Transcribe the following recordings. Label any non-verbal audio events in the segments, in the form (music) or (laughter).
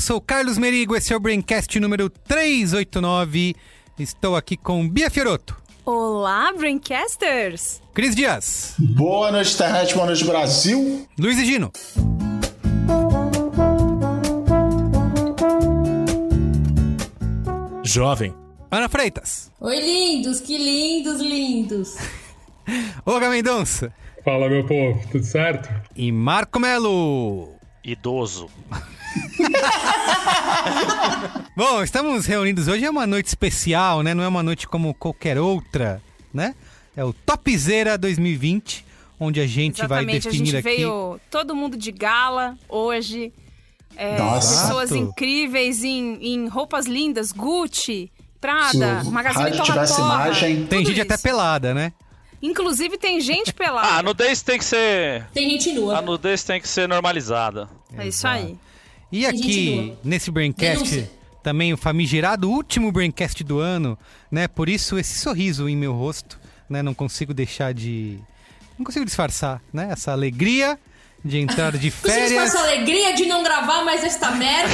eu sou o Carlos Merigo, esse é o Braincast número 389. Estou aqui com Bia Fioroto, Olá, Braincasters! Cris Dias, Boa noite, internet, boa noite, Brasil. Luiz e Gino. Jovem. Ana Freitas, Oi, lindos, que lindos, lindos. (laughs) Olga Mendonça Fala, meu povo, tudo certo? e Marco Melo. Idoso. (laughs) Bom, estamos reunidos hoje, é uma noite especial, né? Não é uma noite como qualquer outra, né? É o Topzera 2020, onde a gente vai Exatamente, a definir gente aqui... veio todo mundo de gala hoje. É, Nossa. pessoas incríveis em, em roupas lindas, Gucci, Prada, Se Magazine rádio Torra tivesse Torra, imagem- Tem gente até isso. pelada, né? Inclusive tem gente Ah, a pelada. nudez tem que ser. Tem gente nua. A nudez tem que ser normalizada. é isso aí. E aqui, nesse Braincast, Denúncia. também o famigerado último Braincast do ano, né? Por isso esse sorriso em meu rosto, né? Não consigo deixar de... Não consigo disfarçar, né? Essa alegria de entrar de Vocês com férias... essa alegria de não gravar mais esta merda?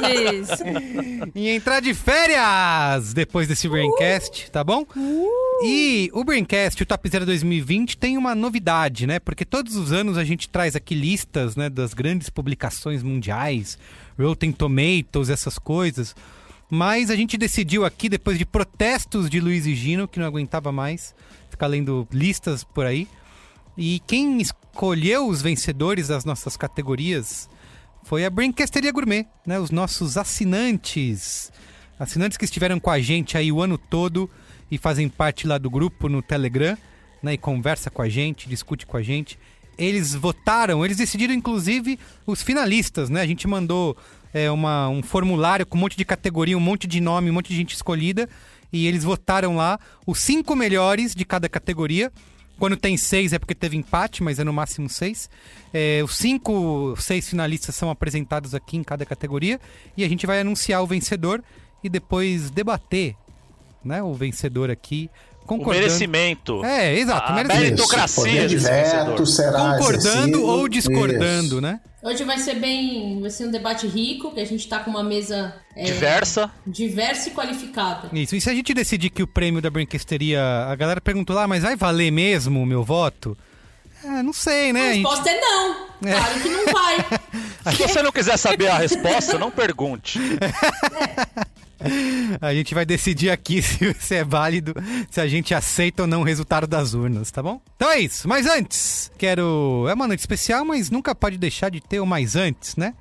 (laughs) Isso. e entrar de férias depois desse Braincast, tá bom? E o Braincast, o Top Zero 2020, tem uma novidade, né? Porque todos os anos a gente traz aqui listas, né, das grandes publicações mundiais, Rotten Tomatoes, essas coisas. Mas a gente decidiu aqui, depois de protestos de Luiz e Gino, que não aguentava mais ficar lendo listas por aí. E quem escolheu os vencedores das nossas categorias foi a Brincasteria Gourmet, né? Os nossos assinantes. Assinantes que estiveram com a gente aí o ano todo e fazem parte lá do grupo no Telegram, né? E conversa com a gente, discute com a gente. Eles votaram, eles decidiram inclusive os finalistas, né? A gente mandou é, uma, um formulário com um monte de categoria, um monte de nome, um monte de gente escolhida. E eles votaram lá os cinco melhores de cada categoria. Quando tem seis é porque teve empate, mas é no máximo seis. É, os cinco, seis finalistas são apresentados aqui em cada categoria e a gente vai anunciar o vencedor e depois debater, né, o vencedor aqui, O concordando. merecimento. É, exato, A merecimento. meritocracia veto vencedor. será Concordando ou discordando, Isso. né? Hoje vai ser bem. Vai ser um debate rico, que a gente tá com uma mesa é, Diversa. diversa e qualificada. Isso. E se a gente decidir que o prêmio da brinquesteria, a galera perguntou lá, mas vai valer mesmo o meu voto? É, não sei, né? A A gente- resposta é não. Claro que não vai. (laughs) Se você não quiser saber a resposta, não pergunte. (laughs) (laughs) A gente vai decidir aqui (laughs) se, se é válido, se a gente aceita ou não o resultado das urnas, tá bom? Então é isso. Mas antes, quero. É uma noite especial, mas nunca pode deixar de ter o mais antes, né?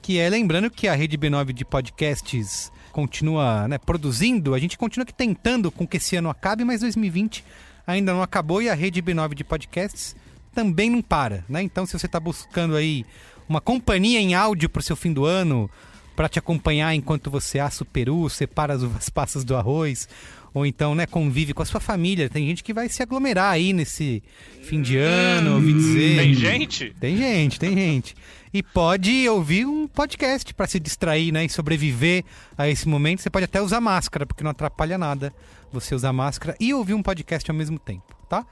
Que é lembrando que a rede B9 de podcasts continua né, produzindo, a gente continua tentando com que esse ano acabe, mas 2020 ainda não acabou e a rede B9 de podcasts também não para, né? Então se você está buscando aí uma companhia em áudio pro seu fim do ano, para te acompanhar enquanto você assa o peru, separa as uvas (laughs) passas do arroz, ou então, né, convive com a sua família. Tem gente que vai se aglomerar aí nesse fim de ano, ouvi dizer. Tem gente? Tem gente, tem gente. E pode ouvir um podcast para se distrair, né, e sobreviver a esse momento. Você pode até usar máscara, porque não atrapalha nada você usar máscara e ouvir um podcast ao mesmo tempo, tá?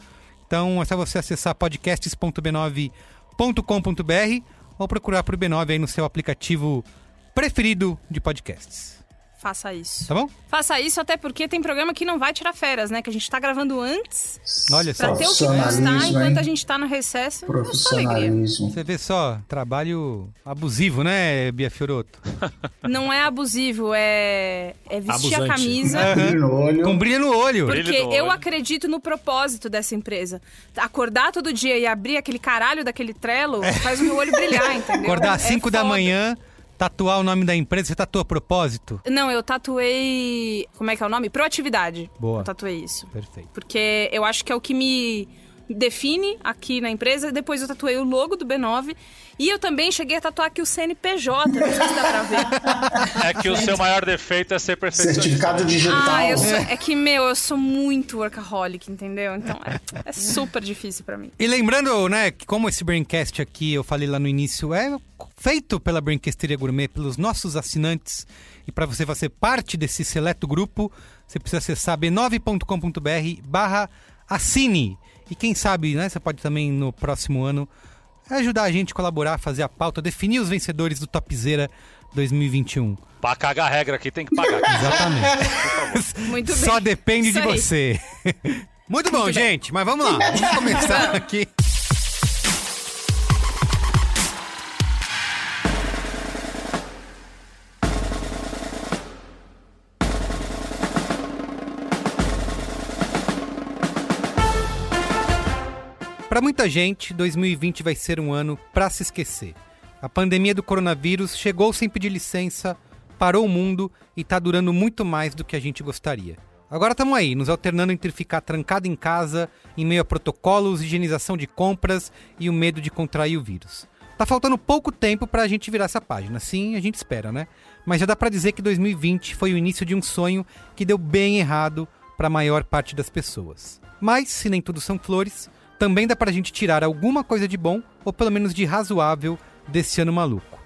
Então é só você acessar podcasts.b9.com.br ou procurar por B9 aí no seu aplicativo preferido de podcasts. Faça isso. Tá bom? Faça isso até porque tem programa que não vai tirar férias, né? Que a gente tá gravando antes Olha só. pra ter o que postar Profissionalismo, enquanto hein? a gente tá no recesso. Alegria. Profissionalismo. Você vê só, trabalho abusivo, né, Bia Fioroto? (laughs) Não é abusivo, é, é vestir a Abusante. camisa. Brilho no olho. Com brilho no olho. Porque no eu olho. acredito no propósito dessa empresa. Acordar todo dia e abrir aquele caralho daquele trelo faz o meu olho brilhar, (laughs) entendeu? Acordar às É 5 da foda. manhã, tatuar o nome da empresa, você tatua a propósito? Não, eu tatuei. Como é que é o nome? Proatividade. Boa. Eu tatuei isso. Perfeito. Porque eu acho que é o que me define aqui na empresa. Depois eu tatuei o logo do B9. E eu também cheguei a tatuar aqui o CNPJ, não sei se dá pra ver. (laughs) É que o seu maior defeito é ser perfeccionista. Certificado digital. Ah, eu sou, é que, meu, eu sou muito workaholic, entendeu? Então é, é super difícil pra mim. E lembrando, né, que como esse Braincast aqui, eu falei lá no início, é feito pela Braincasteria Gourmet, pelos nossos assinantes. E para você fazer parte desse seleto grupo, você precisa acessar b9.com.br barra assine. E quem sabe, né, você pode também no próximo ano ajudar a gente a colaborar, fazer a pauta, definir os vencedores do Topzera 2021. Pra cagar a regra aqui tem que pagar. (laughs) Exatamente. Muito bem. Só depende Isso de aí. você. (laughs) Muito bom, gente, mas vamos lá. Vamos começar aqui. Para muita gente, 2020 vai ser um ano para se esquecer. A pandemia do coronavírus chegou sem pedir licença, parou o mundo e tá durando muito mais do que a gente gostaria. Agora estamos aí, nos alternando entre ficar trancado em casa, em meio a protocolos, higienização de compras e o medo de contrair o vírus. Tá faltando pouco tempo pra gente virar essa página, sim, a gente espera, né? Mas já dá pra dizer que 2020 foi o início de um sonho que deu bem errado para a maior parte das pessoas. Mas, se nem tudo são flores, também dá pra gente tirar alguma coisa de bom, ou pelo menos de razoável, desse ano maluco.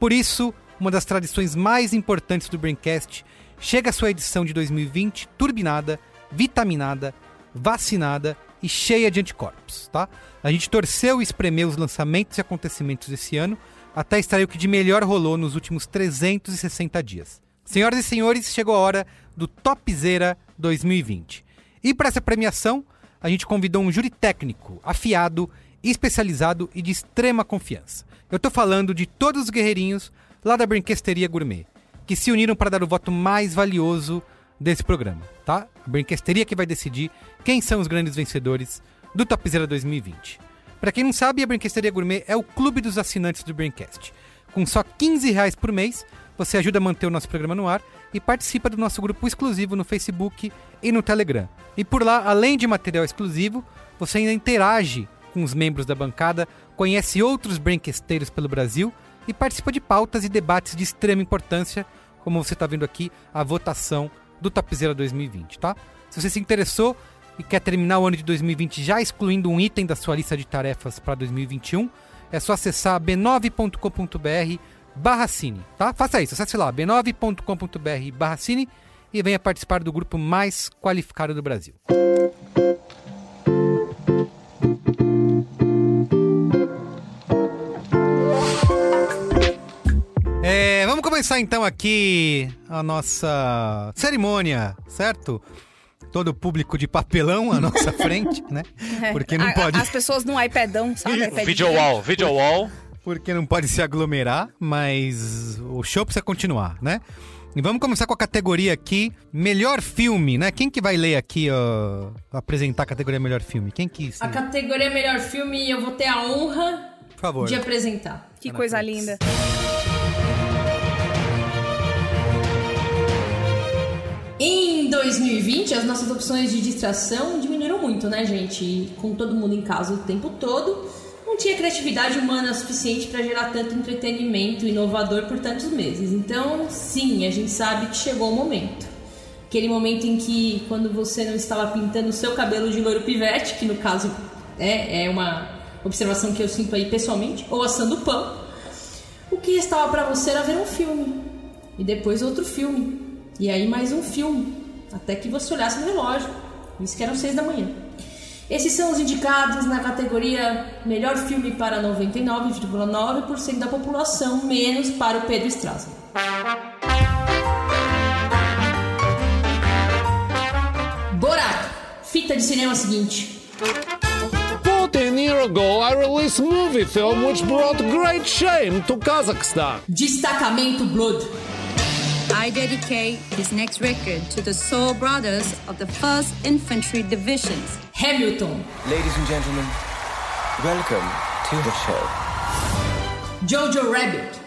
Por isso, uma das tradições mais importantes do Braincast chega à sua edição de 2020 turbinada, vitaminada, vacinada e cheia de anticorpos, tá? A gente torceu e espremeu os lançamentos e acontecimentos desse ano até extrair o que de melhor rolou nos últimos 360 dias. Senhoras e senhores, chegou a hora do Topzera 2020. E para essa premiação, a gente convidou um júri técnico, afiado, especializado e de extrema confiança. Eu tô falando de todos os guerreirinhos lá da Brinquesteria Gourmet, que se uniram para dar o voto mais valioso desse programa, tá? A Brinquesteria que vai decidir quem são os grandes vencedores do Topzera 2020. Para quem não sabe, a Brinquesteria Gourmet é o clube dos assinantes do Braincast. Com só 15 reais por mês, você ajuda a manter o nosso programa no ar e participa do nosso grupo exclusivo no Facebook e no Telegram. E por lá, além de material exclusivo, você ainda interage com os membros da bancada, conhece outros Braincasteiros pelo Brasil e participa de pautas e debates de extrema importância, como você está vendo aqui, a votação do Topzera 2020, tá? Se você se interessou e quer terminar o ano de 2020 já excluindo um item da sua lista de tarefas para 2021, é só acessar b9.com.br barra cine, tá? Faça isso, acesse lá, b9.com.br barra cine e venha participar do grupo mais qualificado do Brasil. É, vamos começar então aqui a nossa cerimônia, certo? Todo o público de papelão à nossa (laughs) frente, né? Porque não pode, As pessoas num iPadão, sabe? Video wall, video wall. Porque não pode se aglomerar, mas o show precisa continuar, né? E vamos começar com a categoria aqui, melhor filme, né? Quem que vai ler aqui, ó, apresentar a categoria melhor filme? Quem que... A categoria melhor filme eu vou ter a honra Por favor. de apresentar. Que coisa linda. Em 2020, as nossas opções de distração diminuíram muito, né, gente? Com todo mundo em casa o tempo todo, não tinha criatividade humana suficiente para gerar tanto entretenimento inovador por tantos meses. Então, sim, a gente sabe que chegou o momento. Aquele momento em que, quando você não estava pintando o seu cabelo de loiro pivete, que no caso é, é uma observação que eu sinto aí pessoalmente, ou assando pão, o que restava para você era ver um filme. E depois outro filme. E aí mais um filme. Até que você olhasse no relógio. Isso que eram seis da manhã. Esses são os indicados na categoria Melhor Filme para 99,9% da população, menos para o Pedro Estraza. Borat, fita de cinema seguinte. 14 years ago, I released movie film which brought great shame to Kazakhstan. Destacamento Blood. I dedicate this next record to the Soul Brothers of the 1st Infantry Divisions. Hamilton. Ladies and gentlemen, welcome to the show. Jojo Rabbit.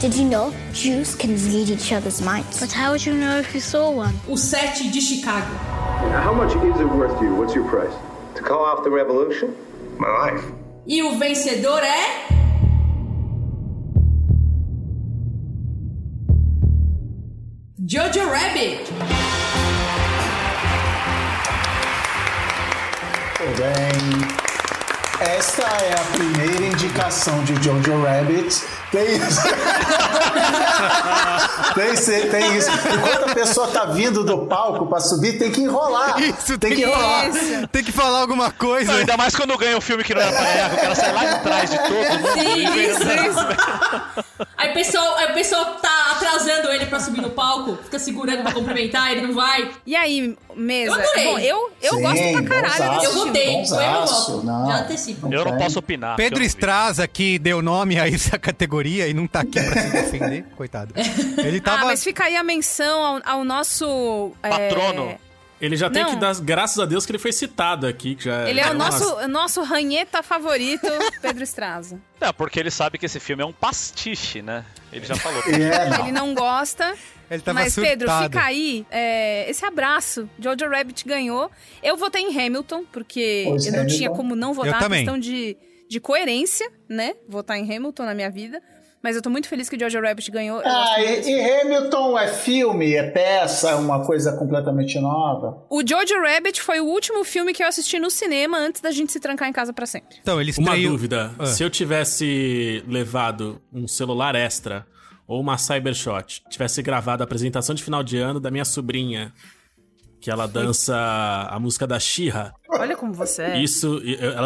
Did you know Jews can read each other's minds? But how would you know if you saw one? O Sete de Chicago. How much is it worth to you? What's your price? To call off the revolution? My life. E o vencedor é. Jojo Rabbit! Muito bem. Esta é a primeira indicação de Jojo Rabbit. Tem isso. (laughs) tem, sim, tem isso. Enquanto a pessoa tá vindo do palco pra subir, tem que enrolar. (laughs) Isso, tem que enrolar. Tem que falar alguma coisa. Não, ainda mais quando ganha um filme que não é pra errar, o cara sai lá de trás de todo mundo. Sim, isso, isso. Aí o pessoal, aí o pessoal tá atrasando ele pra subir no palco, fica segurando pra cumprimentar, ele não vai. E aí, mesa? Eu adorei. Bom, eu, eu Sim, gosto pra caralho Eu filme. votei, foi meu voto. Já antecipo. Eu não posso opinar. Pedro. Straza, que deu nome a essa (laughs) categoria e não tá aqui pra se defender, (laughs) coitado. Ele tava. Ah, mas fica aí a menção ao, ao nosso... é, Patrono. Ele já tem Não. que dar graças a Deus que ele foi citado aqui. Que já, Ele é o Nossa. nosso, o nosso ranheta favorito, (laughs) Pedro Straza. Não, porque ele sabe que esse filme é um pastiche, né? Ele já falou. (laughs) É, não. Ele não gosta. Ele tava Mas, Pedro, surtado. fica aí é, esse abraço. Jojo Rabbit ganhou. Eu votei em Hamilton, porque Pois eu não Hamilton. tinha como não Eu votar. também. questão de, de coerência, né? Votar em Hamilton na minha vida. Mas eu tô muito feliz que o Jojo Rabbit ganhou. Ah, e, e Hamilton é filme, é peça, é uma coisa completamente nova. O Jojo Rabbit foi o último filme que eu assisti no cinema antes da gente se trancar em casa pra sempre. Então, ele Uma estreou... dúvida. Ah. Se eu tivesse levado um celular extra ou uma Cybershot, tivesse gravado a apresentação de final de ano da minha sobrinha, que ela dança a música da Xirra, Olha como você é. isso,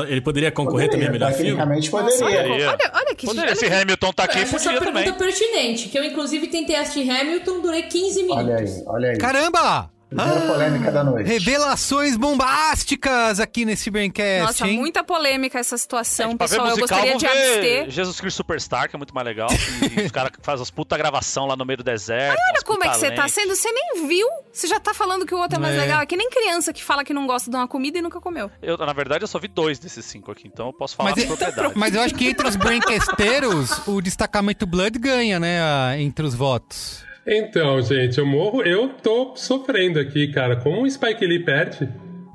ele poderia concorrer também a melhor filme? Tecnicamente poderia. olha, Poderia. olha, olha que Poderia, olha se que- Hamilton tá aqui, Essa é podia pergunta também. pertinente, que eu inclusive tentei assistir Hamilton, durei 15 minutos. Olha aí, olha aí. Caramba! Primeira polêmica da noite. Revelações bombásticas aqui nesse Braincast, Nossa, hein? muita polêmica essa situação, ver pessoal. Eu musical, gostaria vou de ver abster. Jesus Cristo Superstar, que é muito mais legal. E os caras que fazem as puta gravação lá no meio do deserto. Olha como é que você tá sendo, você nem viu, você já tá falando que o outro é mais É. legal. É que nem criança que fala que não gosta de uma comida e nunca comeu. Eu, na verdade, eu só vi dois desses cinco aqui, então eu posso falar Mas, é- propriedade. (laughs) mas eu acho que entre os Braincasteiros, o destacamento Blood ganha, né? entre os votos. Então, gente, eu morro, eu tô sofrendo aqui, cara. Como o Spike Lee perde,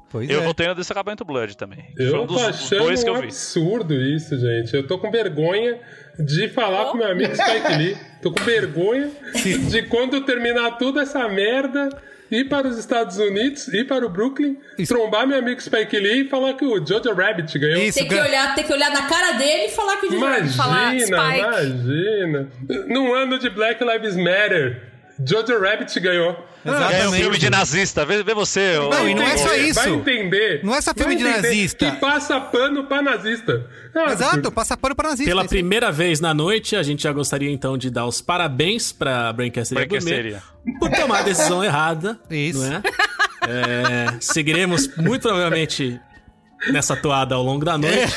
Pois Eu é. votei no Destacamento Blood também. Foi eu um tô dos achando dois que um eu vi. absurdo isso, gente. Eu tô com vergonha de falar com meu amigo Spike Lee. Tô com vergonha (laughs) de quando terminar toda essa merda ir para os Estados Unidos, ir para o Brooklyn, trombar meu amigo Spike Lee e falar que o Jojo Rabbit ganhou. Isso, Tem que, olhar, tem que olhar na cara dele e falar que o Jojo Rabbit falar Imagina, Spike. imagina. Num ano de Black Lives Matter, Jojo Rabbit ganhou. Ganhou um Exatamente. filme de nazista. Vê, vê você. ô- Não, e não é só Vai isso. entender. Não é só filme vai de nazista. Que passa pano pra nazista. Ah, Exato, passa pano para nazista. Pela isso primeira vez na noite, a gente já gostaria então de dar os parabéns pra Brancasteria Gourmet por tomar a decisão errada. Isso. Não é? É, seguiremos muito provavelmente nessa toada ao longo da noite.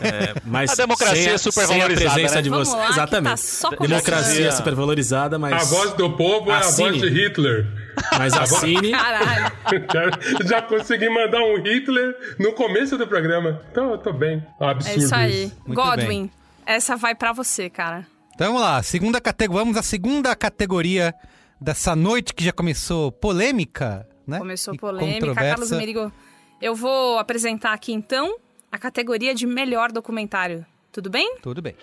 É, mas A democracia sem é super sem a valorizada, presença né? de vocês. lá, tá Exatamente. só democracia é super valorizada, mas. A voz do povo é a Assine. voz de Hitler. Mas assine. Caralho. já, (laughs) já consegui mandar um Hitler no começo do programa. Então eu tô bem. Absurdo. É isso aí. Muito Godwin, essa vai pra você, cara. Então vamos lá, segunda categoria. Vamos à segunda categoria dessa noite que já começou polêmica, né? Começou E polêmica. controversa. Carlos Merigo, eu vou apresentar aqui então a categoria de melhor documentário. Tudo bem? Tudo bem.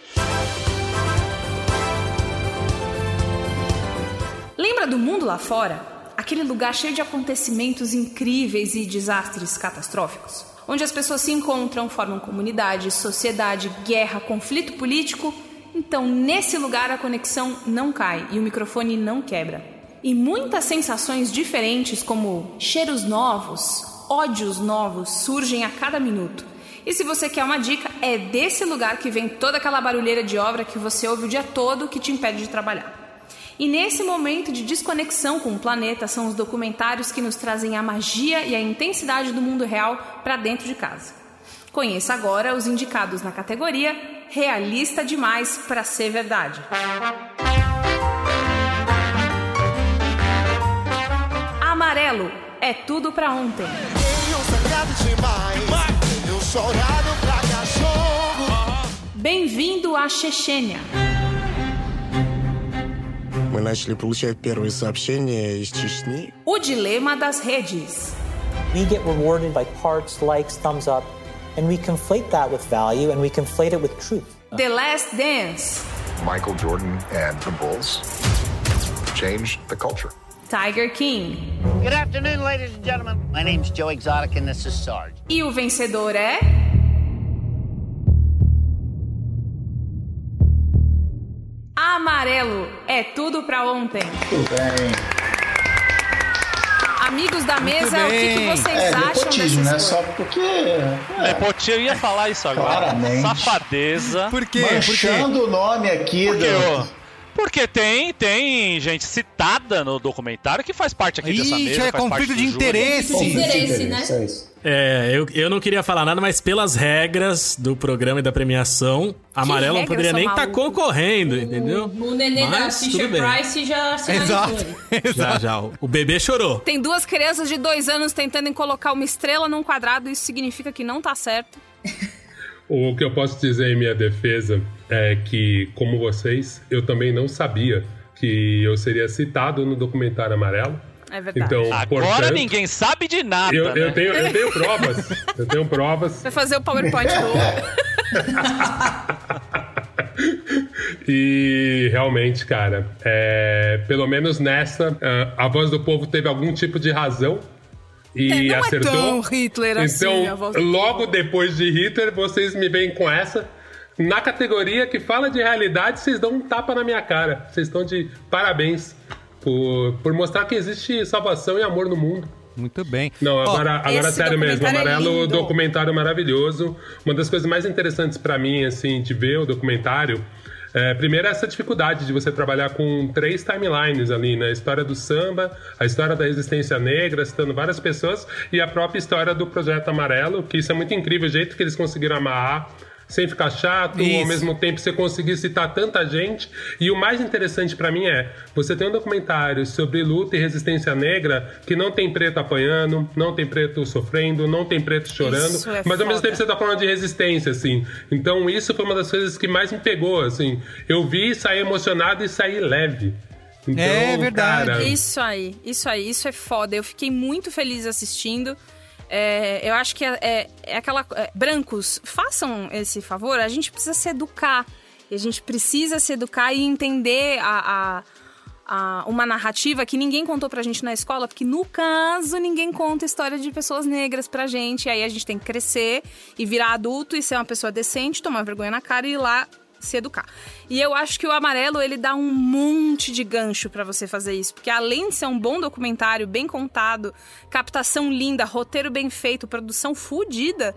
Lembra do mundo lá fora? Aquele lugar cheio de acontecimentos incríveis e desastres catastróficos? Onde as pessoas se encontram, formam comunidade, sociedade, guerra, conflito político? Então, nesse lugar a conexão não cai e o microfone não quebra. E muitas sensações diferentes, como cheiros novos, ódios novos, surgem a cada minuto. E se você quer uma dica, é desse lugar que vem toda aquela barulheira de obra que você ouve o dia todo que te impede de trabalhar. E nesse momento de desconexão com o planeta são os documentários que nos trazem a magia e a intensidade do mundo real para dentro de casa. Conheça agora os indicados na categoria Realista Demais para Ser Verdade. Amarelo é tudo para ontem. Bem-vindo à Chechênia. Мы начали получать первые сообщения из Чечни. O dilema das redes. we get rewarded by parts, likes, thumbs up, and we conflate that with value and we conflate it with truth. The Last Dance. Michael Jordan and the Bulls changed the culture. Tiger King. Good afternoon, ladies and gentlemen. My name's Joe Exotic and this is Sarge. E o vencedor é. Amarelo é tudo pra ontem. Tudo bem. Amigos da mesa, o que, que vocês É, acham dessa né? Só porque. É, Nepotismo, eu ia falar isso agora. Claramente. Safadeza. Por quê? Por quê? manchando o nome aqui Por quê, do. Porque tem, tem gente citada no documentário que faz parte aqui dessa Ixi, mesa. é conflito do de interesse. Conflito de interesse, né? É. É, eu, eu não queria falar nada, mas pelas regras do programa e da premiação, Amarelo não regras, poderia nem estar maluco? concorrendo, entendeu? O nenê da Mas, Fisher tudo bem. Price já se (laughs) Exato. (laughs) Já, já. O bebê chorou. Tem duas crianças de dois anos tentando colocar uma estrela num quadrado, isso significa que não tá certo. (laughs) O que eu posso dizer em minha defesa é que, como vocês, eu também não sabia que eu seria citado no documentário Amarelo. É verdade. Então, Agora portanto, ninguém sabe de nada, eu, né? eu tenho, eu tenho provas. Eu tenho provas. Vai fazer o PowerPoint do. (laughs) E realmente, cara, é, pelo menos nessa, a, a voz do povo teve algum tipo de razão. E É, não é acertou. tão Hitler assim, então, logo depois de Hitler, vocês me vêm com essa. Na categoria que fala de realidade, vocês dão um tapa na minha cara. Vocês estão de parabéns por, por mostrar que existe salvação e amor no mundo. Muito bem. Não, agora, agora esse sério mesmo, documentário é Amarelo, lindo. documentário maravilhoso. Uma das coisas mais interessantes pra mim, assim, de ver o documentário, é, primeiro essa dificuldade de você trabalhar com três timelines ali, né? A história do samba, a história da resistência negra, citando várias pessoas, e a própria história do Projeto Amarelo, que isso é muito incrível, o jeito que eles conseguiram amarrar sem ficar chato, Isso. ao mesmo tempo você conseguir citar tanta gente. E o mais interessante pra mim é, você tem um documentário sobre luta e resistência negra que não tem preto apanhando, não tem preto sofrendo, não tem preto chorando, Isso é mas ao mesmo foda. tempo você tá falando de resistência, assim. Então isso foi uma das coisas que mais me pegou, assim. Eu vi, saí emocionado e saí leve. Então, É verdade. Cara, Isso aí, isso aí, isso é foda. Eu fiquei muito feliz assistindo. É, eu acho que é, é- é aquela. é, brancos, façam esse favor. A gente precisa se educar. E a gente precisa se educar e entender a, a- a- uma narrativa que ninguém contou pra gente na escola, porque no caso ninguém conta história de pessoas negras pra gente. E aí a gente tem que crescer e virar adulto e ser uma pessoa decente, tomar vergonha na cara e ir lá se educar. E eu acho que o amarelo ele dá um monte de gancho pra você fazer isso, porque além de ser um bom documentário, bem contado, captação linda, roteiro bem feito, produção fodida,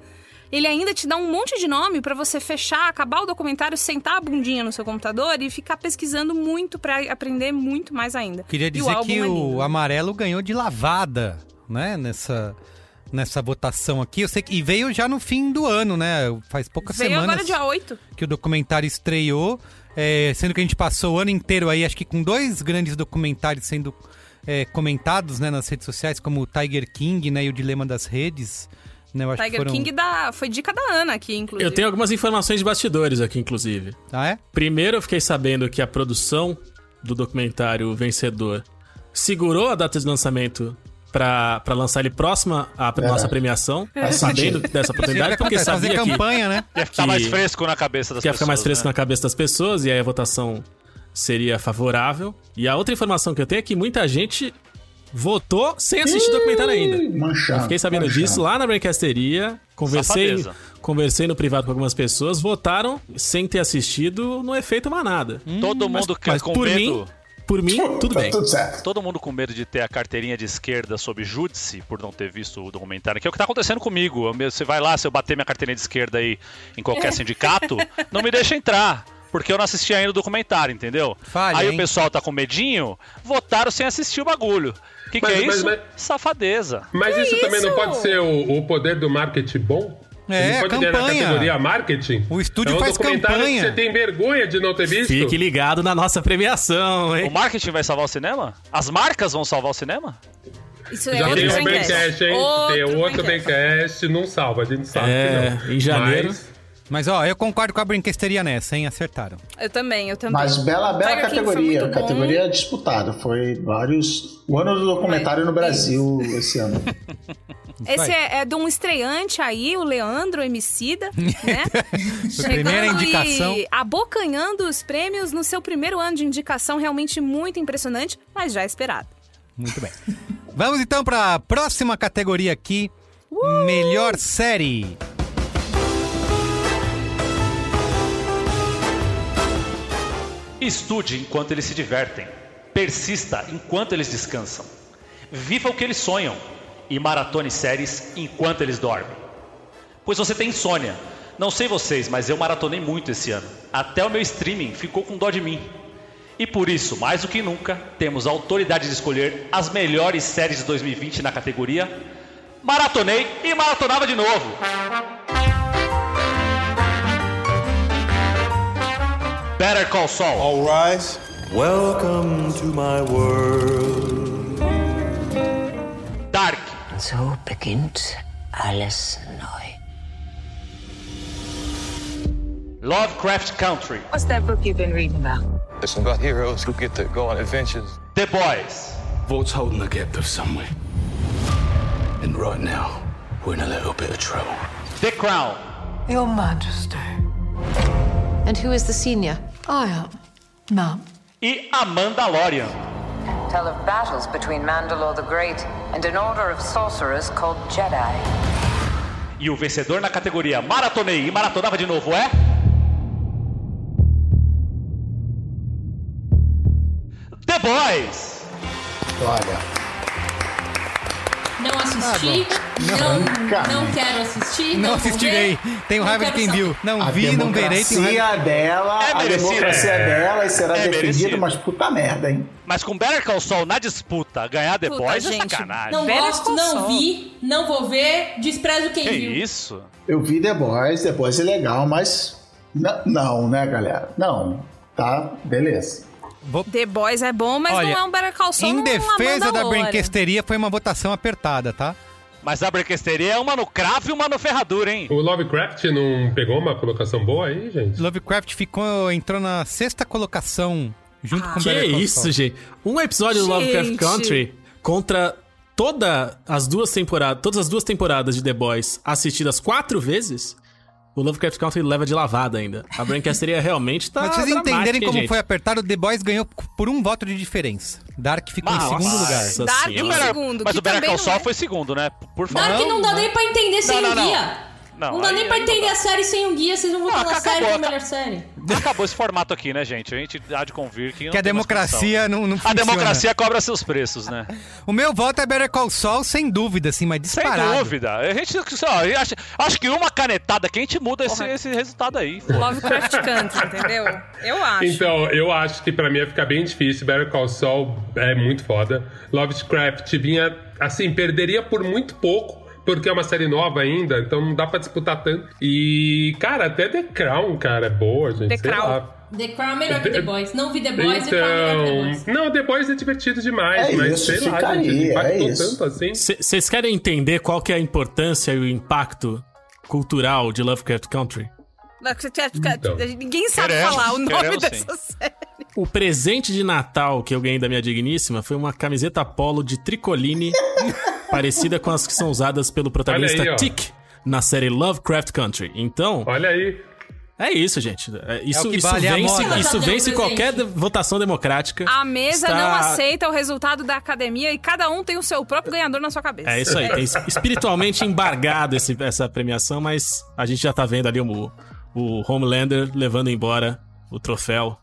ele ainda te dá um monte de nome pra você fechar, acabar o documentário, sentar a bundinha no seu computador e ficar pesquisando muito pra aprender muito mais ainda. Queria dizer álbum que é o amarelo ganhou de lavada, né? Nessa, nessa votação aqui. Eu sei que, e veio já no fim do ano, né? Faz poucas Veio semanas agora dia 8. que o documentário estreou. é, sendo que a gente passou o ano inteiro aí, acho que com dois grandes documentários sendo é, comentados né, nas redes sociais, como o Tiger King né, e o Dilema das Redes. Né, eu acho que Tiger foram... King da, foi dica da Ana aqui, inclusive. Eu tenho algumas informações de bastidores aqui, inclusive. Ah, é? Primeiro, eu fiquei sabendo que a produção do documentário Vencedor segurou a data de lançamento pra, pra lançar ele próxima à É. nossa premiação, Faz sabendo sentido. dessa oportunidade, porque Acontece, fazer sabia que, campanha, né? Ia ficar que- mais fresco na cabeça das que ia pessoas. ficar mais fresco né? na cabeça das pessoas, e aí a votação seria favorável. E a outra informação que eu tenho é que muita gente votou sem assistir o documentário ainda. Manchando. Eu fiquei sabendo manchando. disso lá na Brancasteria. Conversei, Safadeza. conversei no privado com algumas pessoas, votaram sem ter assistido no efeito manada. Todo Mas- mundo que mas com por medo... mim, por mim, tudo Tá bem. tudo certo. Todo mundo com medo de ter a carteirinha de esquerda sob júdice por não ter visto o documentário, que é o que tá acontecendo comigo. Você vai lá, se eu bater minha carteirinha de esquerda aí em qualquer (laughs) sindicato, não me deixa entrar. Porque eu não assisti ainda o documentário, entendeu? Falha, aí hein? o pessoal tá com medinho, votaram sem assistir o bagulho. O que, que Mas- é mas- isso? mas- Safadeza. Mas isso, também não isso? pode ser o, o poder do marketing bom? É, Não pode ter na campanha. categoria marketing? O estúdio é um faz campanha. você tem vergonha de não ter visto? Fique ligado na nossa premiação, O hein? marketing vai salvar o cinema? As marcas vão salvar o cinema? Isso é Já outro tem o Braincast. Hein? tem o outro Braincast. Braincast, não salva, a gente sabe É, que não. em janeiro. Mas, Mas ó, eu concordo com a brinquesteria nessa, hein? Acertaram. Eu também, eu também. Mas bela, bela Tiger categoria. Categoria disputada. Foi vários. O ano do documentário no Brasil esse ano. (laughs) Esse é, é de um estreante aí, o Leandro Emicida, (laughs) né? Primeira Chegando indicação. E abocanhando os prêmios no seu primeiro ano de indicação, realmente muito impressionante, mas já esperado. Muito bem. (laughs) Vamos então para a próxima categoria aqui. Uh! Melhor série. Estude enquanto eles se divertem. Persista enquanto eles descansam. Viva o que eles sonham. E maratone séries enquanto eles dormem. Pois você tem insônia. Não sei vocês, mas eu maratonei muito esse ano. Até o meu streaming ficou com dó de mim. E por isso, mais do que nunca, temos a autoridade de escolher as melhores séries de 2020 na categoria Maratonei e maratonava de novo. Better Call Saul. All rise. Welcome to my world. Dark. So beginnt alles neu. Lovecraft Country. What's that book you've been reading about? It's about heroes who get to go on adventures. The Boys. Vault's holding the captive somewhere. And right now, we're in a little bit of trouble. The Crown. Your Majesty. And who is the senior? I am. Ma'am. E a Mandalorian. Tell of battles between Mandalore the Great and an order of sorcerers called Jedi. E o vencedor na categoria Maratonei e Maratonava de novo é. The Boys! Olha. Não assisti, Não. não, não, quero assistir. Não vou assistirei. ver, Tenho não raiva de quem saber. viu. Não A vi, não verei. Tenho raiva. dela, É a merecido. democracia É. dela e será É defendida, merecido. mas puta merda, hein? Mas com Better Call Saul na disputa, ganhar The Puta, Boys é sacanagem. Não Better gosto, não vi, não vou ver, desprezo quem Que viu. isso? Eu vi The Boys, The Boys é legal, mas n- não, né, galera? Não, tá? Beleza. The Boys é bom, mas Olha, não é um Better Call Saul, Em é defesa da brinquesteria, foi uma votação apertada, tá? Mas a brinquesteria é uma no cravo e uma no ferradura, hein? O Lovecraft não pegou uma colocação boa aí, gente? Lovecraft ficou, entrou na sexta colocação junto com Que Better Call isso, gente? Um episódio do Lovecraft Gente. Country contra toda as duas temporadas, todas as duas temporadas de The Boys assistidas quatro vezes. O Lovecraft Country leva de lavada ainda. A Brancasteria realmente tá. Mas pra vocês entenderem como gente? foi apertado, The Boys ganhou por um voto de diferença. Dark ficou Nossa. em segundo lugar. Dark em segundo, Mas que o Better Call não Saul é. foi segundo, né? Por favor. Dark não dá nem pra entender sem Não, não, não. guia. Não, Não, dá nem pra entender a série sem um guia, vocês vão Não, na acabou, série acabou. melhor série. Acabou esse formato aqui, né, gente? A gente há de convir que. não Que a democracia não, não A funciona. democracia cobra seus preços, né? (laughs) O meu voto é Better Call Saul, sem dúvida, assim, mas Sem disparado. dúvida. A gente, ó, eu acho, acho que uma canetada que a gente muda esse, esse resultado aí. pô. Lovecraft Country, (laughs) entendeu? Eu acho. Então, eu acho que pra mim ia ficar bem difícil. Better Call Saul é muito foda. Lovecraft vinha, assim, perderia por muito pouco. Porque é uma série nova ainda, então não dá pra disputar tanto. E, cara, até The Crown, cara, é boa, gente. The sei Crown. lá. The Crown é melhor que The (laughs) Boys. Não vi The Boys, The Crown é The Boys. Então, não, The Boys é divertido demais, É mas isso, sei lá, fica gente, é impactou isso. tanto assim. Vocês querem entender qual que é a importância e o impacto cultural de Lovecraft Country? Então. Ninguém sabe Queremos, falar o nome queremos dessa sim. série. O presente de Natal que eu ganhei da minha digníssima foi uma camiseta polo de tricoline (laughs) parecida com as que são usadas pelo protagonista aí. Tick na série Lovecraft Country. Então, Olha aí. é isso, gente. É, Isso, que isso vale vence, isso vence qualquer votação democrática. A mesa Está- não aceita o resultado da academia e cada um tem o seu próprio ganhador na sua cabeça. É isso aí, tem es- espiritualmente embargado esse- essa premiação, mas a gente já tá vendo ali o, o Homelander levando embora o troféu.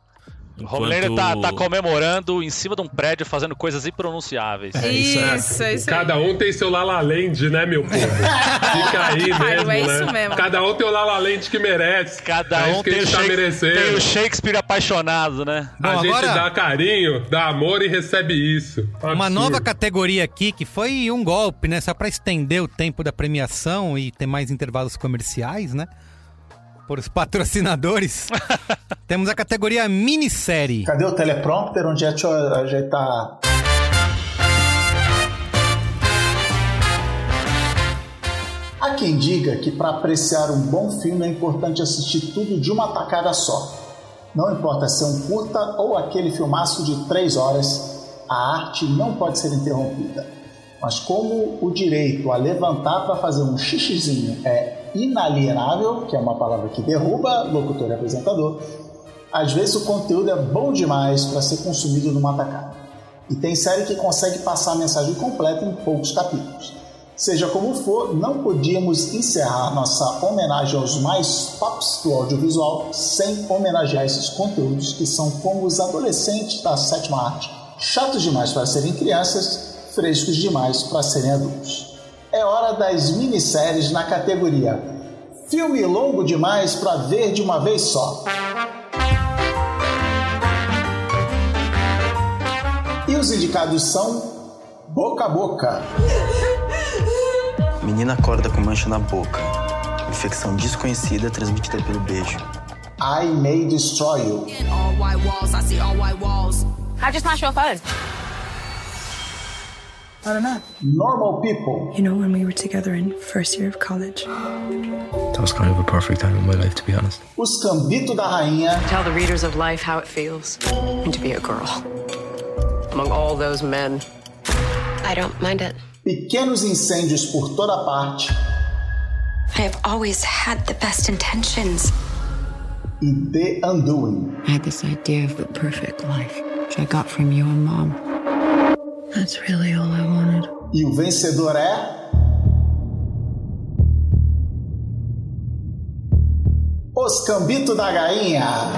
O Homelander tá, enquanto- tá comemorando em cima de um prédio, fazendo coisas impronunciáveis. É isso. Isso, é isso aí. Cada um tem seu Lala Land, né, meu povo? Fica aí (laughs) mesmo, é né? isso mesmo. Cada um tem o Lala Land que merece. Cada é um tem tá tem o Shakespeare apaixonado, né? Bom, a gente agora- dá carinho, dá amor e recebe isso. Uma Absurdo. nova categoria aqui que foi um golpe, né? Só pra estender o tempo da premiação e ter mais intervalos comerciais, né? Por os patrocinadores. (laughs) Temos a categoria minissérie. Cadê o teleprompter? Onde é? Eu ajeitar. Há quem diga que para apreciar um bom filme é importante assistir tudo de uma tacada só. Não importa se é um curta ou aquele filmaço de três horas, a arte não pode ser interrompida. Mas como o direito a levantar para fazer um xixizinho é inalienável, que é uma palavra que derruba locutor e apresentador, às vezes o conteúdo é bom demais para ser consumido numa tacada. E tem série que consegue passar a mensagem completa em poucos capítulos. Seja como for, não podíamos encerrar nossa homenagem aos mais tops do audiovisual sem homenagear esses conteúdos que são como os adolescentes da sétima arte, chatos demais para serem crianças, frescos demais para serem adultos. É hora das minisséries na categoria Filme longo demais para ver de uma vez só. E os indicados são Boca a Boca. Menina acorda com mancha na boca. Infecção desconhecida transmitida pelo beijo. I May Destroy You. All white walls, I see all white walls. How'd you smash your phone? I don't know. Normal People. You know, when we were together in first year of college. That was kind of a perfect time in my life, to be honest. Os Gambito da Rainha. Tell the readers of life how it feels to be a girl. Among all those men. I don't mind it. Pequenos incêndios por toda parte. I have always had the best intentions. E The Undoing. I had this idea of the perfect life, which I got from you and mom. That's really all I wanted. E o vencedor é. Os Cambito da Gainha. (laughs)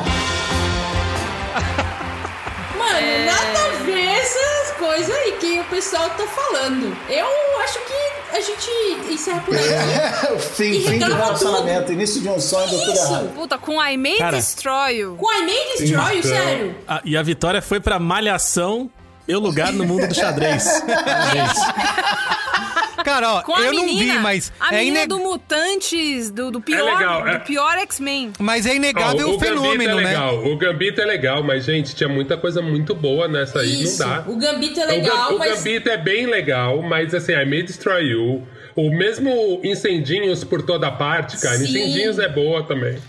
Mano, É. nada a ver essas coisas aí que o pessoal tá falando. Eu acho que a gente encerra por aí. (laughs) o fim, fim de reclama relacionamento, início de um sonho deu tudo errado. Puta, com I May Cara. Destroy You. Com I May Destroy You, sério? Ah, e a vitória foi pra Malhação, meu lugar no mundo do xadrez. Cara, ó, Com a eu menina, não vi, mas A é menina ine- do Mutantes, do, do pior, legal, é. do pior X-Men. Mas é inegável Ó, o fenômeno, Gambito é né? legal, O Gambito é legal, mas, gente, tinha muita coisa muito boa nessa aí, Isso. não dá. O Gambito é O legal, o, mas. Gambito é bem legal, mas assim, I May Destroy You. O mesmo Incendinhos por toda parte, cara. Sim. Incendinhos é boa também.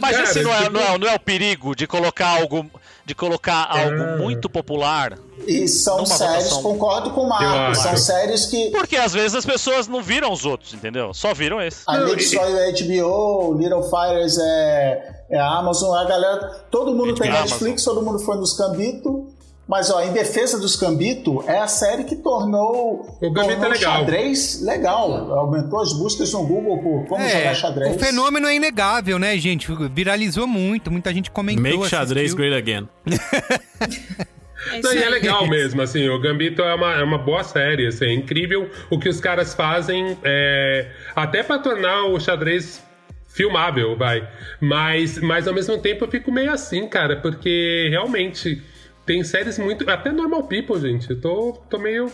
Mas Cara, esse não é, tipo- não, é, não é o perigo de colocar algo, de colocar algo muito popular E são Numa séries, votação. concordo com o Marcos, Eu são séries que. Porque às vezes as pessoas não viram os outros, entendeu? Só viram esse. A May Destroy é HBO, Little Fires é, é a Amazon, a galera. Todo mundo tem Amazon. Netflix, todo mundo foi nos Cambito. Mas, ó, em defesa dos Cambito, é a série que tornou O Gambito tornou é legal. xadrez legal. Aumentou as buscas no Google por como É, jogar xadrez. o fenômeno é inegável, né, gente? Viralizou muito, muita gente comentou. Make xadrez assistiu. great again. (laughs) Não, e é legal mesmo, assim, o Gambito é uma, é uma boa série, assim, é incrível o que os caras fazem, é, até pra tornar o xadrez filmável, vai. Mas, mas ao mesmo tempo eu fico meio assim, cara, porque realmente tem séries muito. Até Normal People, gente. Eu tô, tô meio.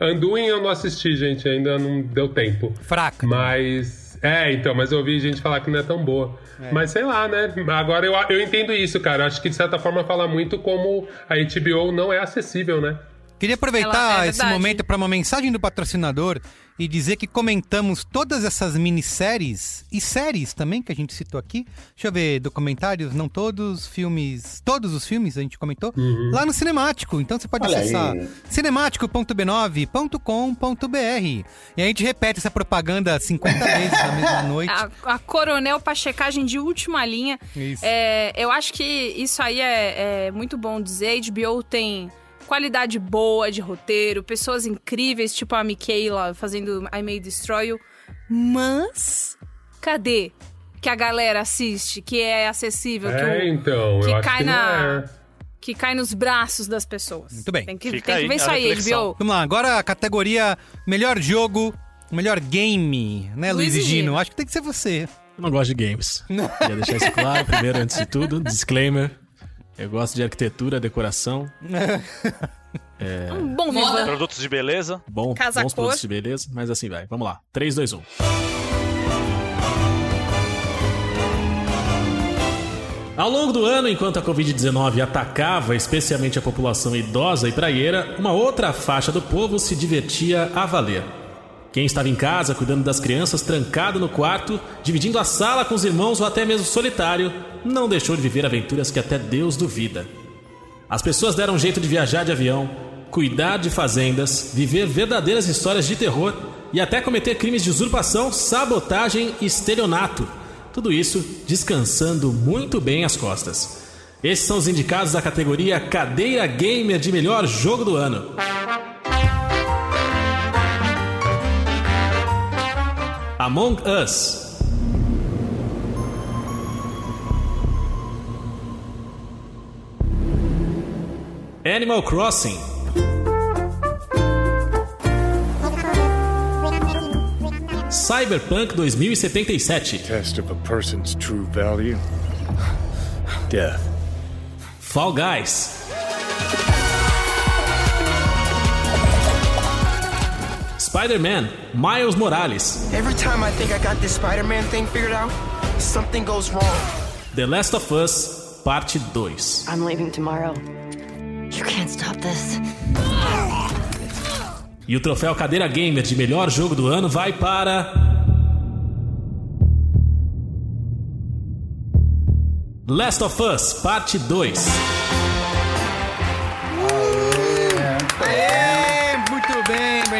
Anduin eu não assisti, gente, ainda não deu tempo. Fraca. Mas. É, então, mas eu ouvi gente falar que não é tão boa. Mas sei lá, né? Agora eu, eu entendo isso, cara. Acho que de certa forma fala muito como a HBO não é acessível, né? Queria aproveitar Ela- é esse momento para uma mensagem do patrocinador e dizer que comentamos todas essas minisséries e séries também que a gente citou aqui. Deixa eu ver, documentários, não todos, filmes, todos os filmes a gente comentou, lá no Cinemático. Então você pode Olha acessar aí. cinemático.b9.com.br. E a gente repete essa propaganda 50 vezes (laughs) na mesma noite. A, a Coronel pra checagem de última linha. Isso. É, eu acho que isso aí é, é muito bom dizer. HBO tem qualidade boa de roteiro, pessoas incríveis, tipo a Michaela fazendo I May Destroy You. Mas, cadê que a galera assiste, que é acessível, que, É, o- então, que eu acho cai que não na. é. Que cai nos braços das pessoas. Muito bem. Tem que, Fica tem que aí ver a isso aí, reflexão. HBO. Vamos lá, agora a categoria melhor jogo, melhor game, né, Luiz Luiz e e Gino? Gino. Acho que tem que ser você. Eu não gosto de games. (laughs) Queria deixar isso claro primeiro, antes de tudo. Disclaimer. Eu gosto de arquitetura, decoração, (laughs) Um bom Moda. vivan. Produtos de beleza. bom, Casa bons cor. produtos de beleza, mas assim vai. Vamos lá. 3, 2, 1. Ao longo do ano, enquanto a Covid-19 atacava especialmente a população idosa e praieira, uma outra faixa do povo se divertia a valer. Quem estava em casa cuidando das crianças, trancado no quarto, dividindo a sala com os irmãos ou até mesmo solitário, não deixou de viver aventuras que até Deus duvida. As pessoas deram jeito de viajar de avião, cuidar de fazendas, viver verdadeiras histórias de terror e até cometer crimes de usurpação, sabotagem e estelionato. Tudo isso descansando muito bem as costas. Esses são os indicados da categoria Cadeira Gamer de melhor jogo do ano. Among Us. Animal Crossing. Cyberpunk 2077. Test of a person's true value. Death. Fall Guys. Spider-Man, Miles Morales. Every time I think I got this Spider Man thing figured out, something goes wrong. The Last of Us, parte 2. I'm leaving tomorrow. You can't stop this. E o troféu Cadeira Gamer de melhor jogo do ano vai para. Last of Us, parte 2.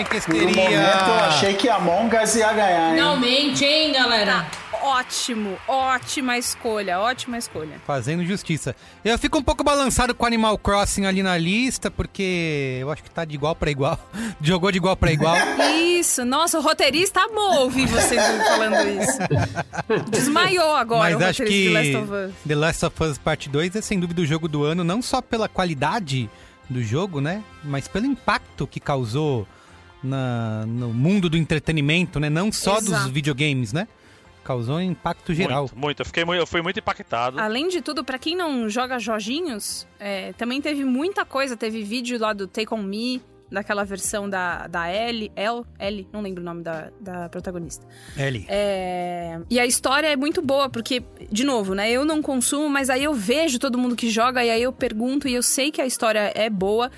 Um Branquesteria. momento eu achei que a Among Us ia ganhar, hein? Finalmente, hein, galera? Ótimo, ótima escolha, ótima escolha. Fazendo justiça. Eu fico um pouco balançado com Animal Crossing ali na lista, porque eu acho que tá de igual pra igual. (laughs) Jogou de igual pra igual. Isso, nossa, o roteirista amou ouvir vocês (laughs) falando isso. Desmaiou agora Mas o acho que de Last of Us. The Last of Us Part 2 é sem dúvida o jogo do ano, não só pela qualidade do jogo, né? Mas pelo impacto que causou na, no mundo do entretenimento, né? Não só dos Exato. videogames, né? Causou um impacto geral. Muito, muito. Eu, fiquei muito, eu fui muito impactado. Além de tudo, pra quem não joga joginhos, é, também teve muita coisa. Teve vídeo lá do Take On Me, daquela versão da, da Ellie, El, Ellie, não lembro o nome da, da protagonista. Ellie. É, E a história é muito boa, porque, de novo, né? Eu não consumo, mas aí eu vejo todo mundo que joga e aí eu pergunto e eu sei que a história é boa.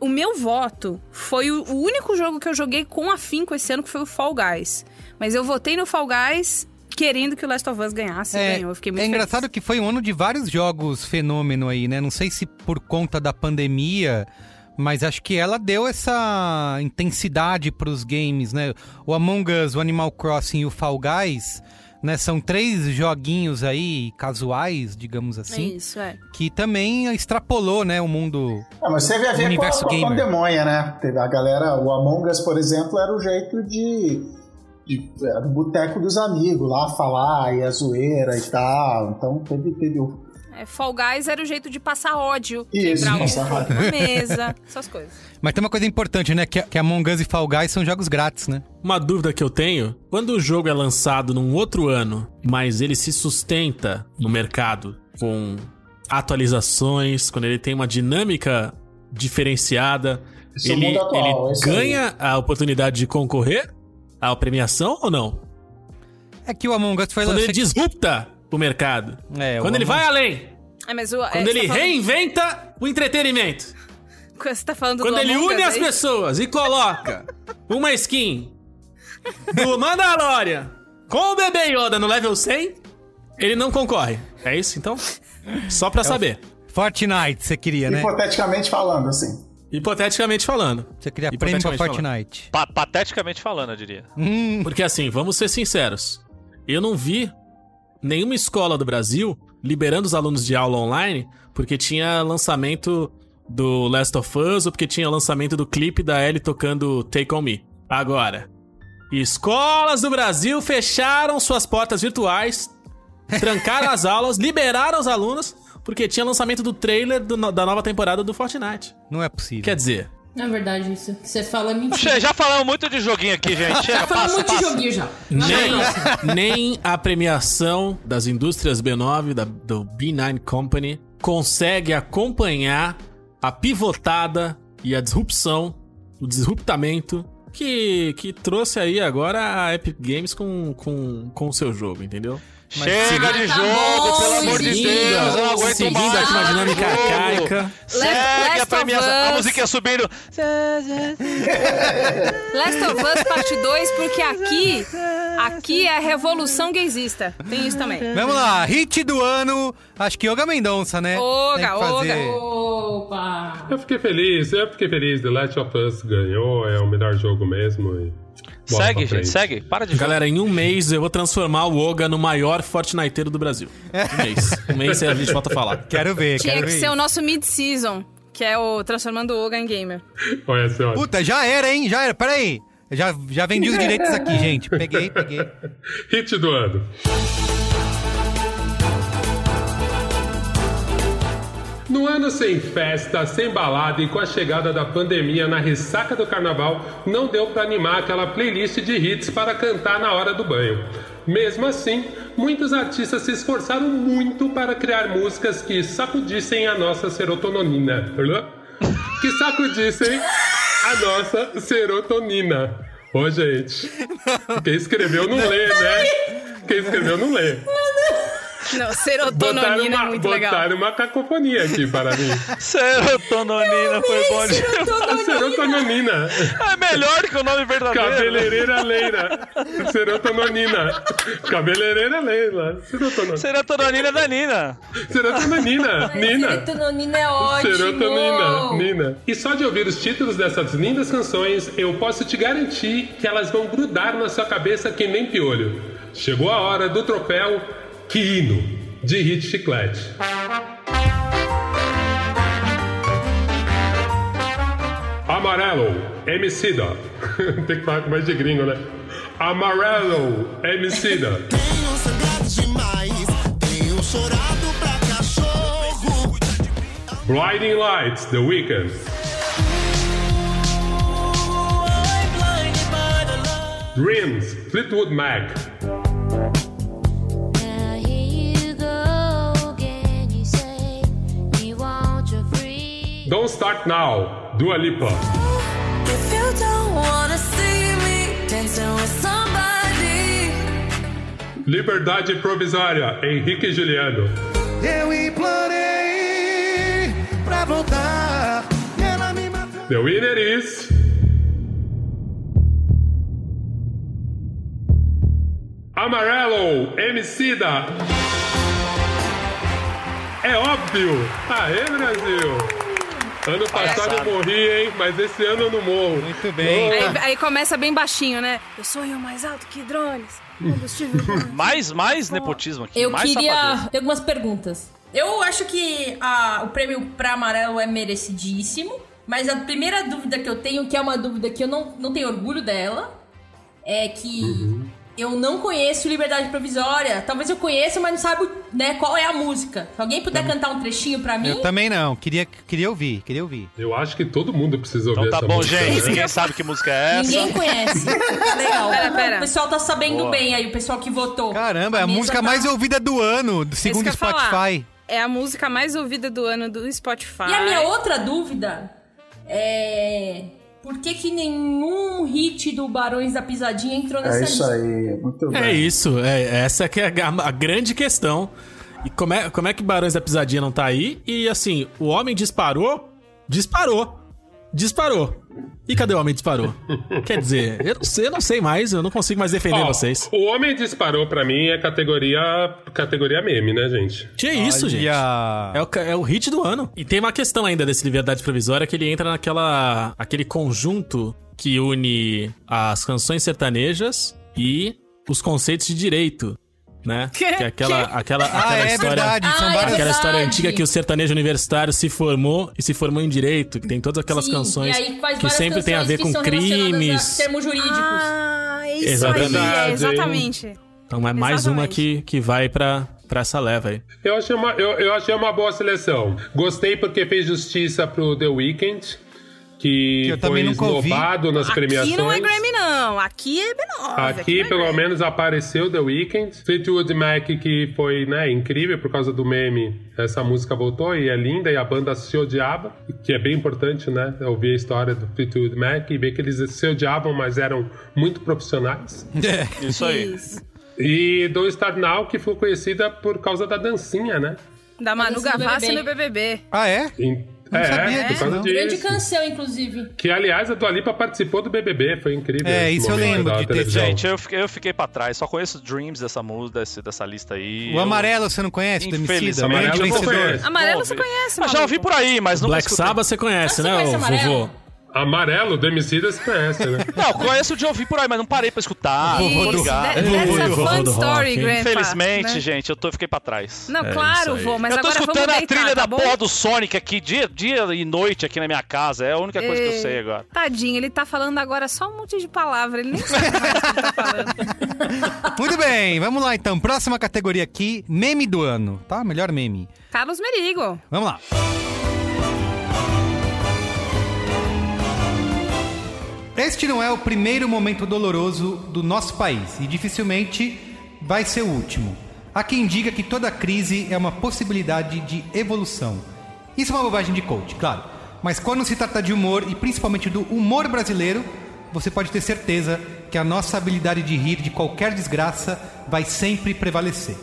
O meu voto foi o, único jogo que eu joguei com afinco esse ano, que foi o Fall Guys. Mas eu votei no Fall Guys querendo que o Last of Us ganhasse É, ganhou. Eu fiquei muito é feliz. engraçado que foi um ano de vários jogos fenômeno aí, né? Não sei se por conta da pandemia, mas acho que ela deu essa intensidade pros games, né? O Among Us, o Animal Crossing e o Fall Guys, né? São três joguinhos aí casuais, digamos É assim, isso, é. que também extrapolou, né, o mundo Ah, mas teve a o ver com a, com a pandemia, né? Teve a galera, o Among Us, por exemplo, era o jeito de. de era o boteco dos amigos lá falar e a zoeira e tal. Então teve, teve o. É, Fall Guys era o jeito de passar ódio, Isso, quebrar um passar ódio. na mesa, (laughs) essas coisas. Mas tem uma coisa importante, né? Que, que Among Us e Fall Guys são jogos grátis, né? Uma dúvida que eu tenho: quando o jogo é lançado num outro ano, mas ele se sustenta no mercado com atualizações, quando ele tem uma dinâmica diferenciada, Esse é ele, atual, ele isso aí. ganha a oportunidade de concorrer à premiação ou não? É que o Among Us foi Quando ele lançado- disrupta o mercado. É, quando ele vai além. É, mas o, Quando é, ele tá falando- reinventa o entretenimento. Você tá falando Quando do ele Among une as pessoas e coloca uma skin do Mandalorian com o bebê Yoda no level 100, ele não concorre. É isso, então? Só pra É o saber. Fortnite, você queria, né? Hipoteticamente falando, assim. Hipoteticamente falando. Você queria prêmio pra falando. Fortnite. Pa- pateticamente falando, eu diria. Hum, Porque assim, vamos ser sinceros. Eu não vi nenhuma escola do Brasil liberando os alunos de aula online porque tinha lançamento do Last of Us ou porque tinha lançamento do clipe da Ellie tocando Take On Me. Agora, escolas do Brasil fecharam suas portas virtuais, trancaram as aulas, liberaram os alunos porque tinha lançamento do trailer do da nova temporada do Fortnite. não é possível. Quer dizer, Na verdade, isso que você fala é mentira. Já falamos muito de joguinho aqui, gente. Chega, Já falamos passa, muito de passa. joguinho já. Nem, nem a premiação das indústrias B9, da, do B9 Company, consegue acompanhar a pivotada e a disrupção, o disruptamento que, que trouxe aí agora a Epic Games com, com, com o seu jogo, entendeu? Chega de Tá jogo, bom, pelo amor de seguindo, Deus. Eu não aguento seguindo mais. aqui uma dinâmica jogo. arcaica. Segue a premiação. A Us. musiquinha subindo. Last of Us Parte 2, porque aqui, aqui é a revolução gaysista. Tem isso também. Vamos lá, hit do ano. Acho que Yoga Mendonça, né? Que fazer. Opa! Eu fiquei feliz, eu fiquei feliz. The Last of Us ganhou, é o melhor jogo mesmo. Bola Segue, gente, segue. Para de Galera, em um mês eu vou transformar o Oga no maior Fortniteiro do Brasil. Um mês. Um mês a gente volta a falar. (laughs) Quero ver, Tinha que ser o nosso mid-season, que é o Transformando o Oga em Gamer. Olha só. Puta, já era, hein? Já era. Peraí. Já, já vendi os direitos aqui, gente. Peguei, peguei. (laughs) Hit do ano. No ano sem festa, sem balada e com a chegada da pandemia na ressaca do carnaval, não deu pra animar aquela playlist de hits para cantar na hora do banho. Mesmo assim, muitos artistas se esforçaram muito para criar músicas que sacudissem a nossa serotonina. Que sacudissem a nossa serotonina. Ô, gente. Quem escreveu não lê, né? Quem escreveu não lê. Não, Botaram serotonina uma, é muito legal. botaram uma cacofonia aqui para mim. Serotonina foi bom de... Serotonina. (laughs) É melhor que o nome verdadeiro. Cabeleireira Leira. Serotonina. Cabeleireira Leila. Serotonina. Serotonina da Nina. Serotonina. Nina. Serotonina é ótimo. Serotonina, Nina. E só de ouvir os títulos dessas lindas canções, eu posso te garantir que elas vão grudar na sua cabeça que nem piolho. Chegou a hora do troféu Que Hino, de Hit Chiclete. Amarelo, Emicida. (laughs) Tem que falar com mais de gringo, né? Amarelo, Emicida. (laughs) Tenho sangrado demais, tenho chorado pra cachorro. Blinding Lights, The Weeknd. Dreams, Fleetwood Mac. Don't Start Now, Dua Lipa. If you don't wanna see me dancing with somebody, Liberdade Provisória, Henrique e Juliano. eu implorei pra voltar. Ela me matou. The winner is. Amarelo, Emicida. É óbvio. Aê, Brasil. Ano passado eu morri, hein? Mas esse ano eu não morro. Muito Aí, aí começa bem baixinho, né? Eu eu mais alto que drones. Combustível. (laughs) Mais, mais nepotismo aqui. Eu mais queria ter algumas perguntas. Eu acho que a- o prêmio pra amarelo é merecidíssimo, mas a primeira dúvida que eu tenho, que é uma dúvida que eu não, não tenho orgulho dela, é que eu não conheço Liberdade Provisória. Talvez eu conheça, mas não sabe né, qual é a música. Se alguém puder cantar um trechinho pra mim. Eu também não. Queria, queria ouvir, queria ouvir. Eu acho que todo mundo precisa ouvir Então tá essa bom, música. gente. né? Ninguém sabe que música é essa. Ninguém conhece. Tá (laughs) legal. Pera, pera. O pessoal tá sabendo Boa. bem aí, o pessoal que votou. Caramba, é a música tá- mais ouvida do ano, segundo eu ia falar. Spotify. É a música mais ouvida do ano do Spotify. E a minha outra dúvida é. Por que, que nenhum hit do Barões da Pisadinha entrou nessa É isso lista? aí, muito bem. É isso, é, essa que é a, a grande questão. E como é, como é que Barões da Pisadinha não tá aí? E assim, o homem disparou, disparou, disparou. E cadê o homem disparou? Quer dizer, eu não sei, eu não sei mais, eu não consigo mais defender Ó, vocês. O Homem Disparou pra mim é categoria, categoria meme, né, gente? Que isso, gente? É o, é o hit do ano. E tem uma questão ainda desse Liberdade Provisória que ele entra naquela aquele conjunto que une as canções sertanejas e os conceitos de direito. Né? (laughs) Que? É aquela, Que? aquela, Ah, aquela é história, verdade, são Ah, é aquela várias- história antiga que o sertanejo universitário se formou e se formou em direito, que tem todas aquelas Sim, canções que várias sempre tem a canções ver com crimes. termos jurídicos. Ah, é isso Exatamente. aí, é, exatamente. Então é mais uma que, que vai pra, pra essa leva aí. Eu achei, uma, eu, eu achei uma boa seleção. Gostei porque fez justiça pro The Weeknd, que, Que foi esnobado nas premiações. Aqui não é Grammy, não. Aqui é B9. Aqui, pelo menos, apareceu The Weeknd. Fleetwood Mac, que foi né, incrível por causa do meme. Essa música voltou e é linda e a banda se odiava, que é bem importante, né? Ouvir a história do Fleetwood Mac e ver que eles se odiavam, mas eram muito profissionais. (laughs) Isso aí. E Don't Start Now, que foi conhecida por causa da dancinha, né? Da Manu do Gavassi no BBB. Ah, é? Em- Não É, sabia por disso, não. Grande canção, inclusive. Que, aliás, a Dua Lipa participou do BBB, foi incrível. É, isso eu lembro de ter-. Gente, eu fiquei, eu fiquei pra trás. Só conheço Dreams dessa música, desse- dessa lista aí. O amarelo você não conhece, do Emicida? Grande eu não vencedor. conheço. Amarelo Não você conhece, Ah, já ouvi por aí, mas nunca Black. Sabbath você conhece, Ah, né, você conhece Amarelo? vovô? Amarelo, do Emicida, se conhece, né? (laughs) Não, conheço de ouvir por aí, mas não parei pra escutar. Do- ligado. That- That's a fun story? Grandpa. Infelizmente, né? gente, eu tô, fiquei pra trás. Não, É claro, isso vô, mas eu tô agora escutando a deitar, trilha tá da bom? porra do Sonic aqui dia, dia e noite aqui na minha casa. É a única coisa que eu sei agora. Tadinho, ele tá falando agora só um monte de palavra, ele nem sabe mais o que ele tá falando. (laughs) Muito bem, vamos lá então. Próxima categoria aqui, meme do ano, tá? Melhor meme. Carlos Merigo. Vamos lá. Este não é o primeiro momento doloroso do nosso país e dificilmente vai ser o último. Há quem diga que toda crise é uma possibilidade de evolução. Isso é uma bobagem de coach, claro. Mas quando se trata de humor e principalmente do humor brasileiro, você pode ter certeza que a nossa habilidade de rir de qualquer desgraça vai sempre prevalecer.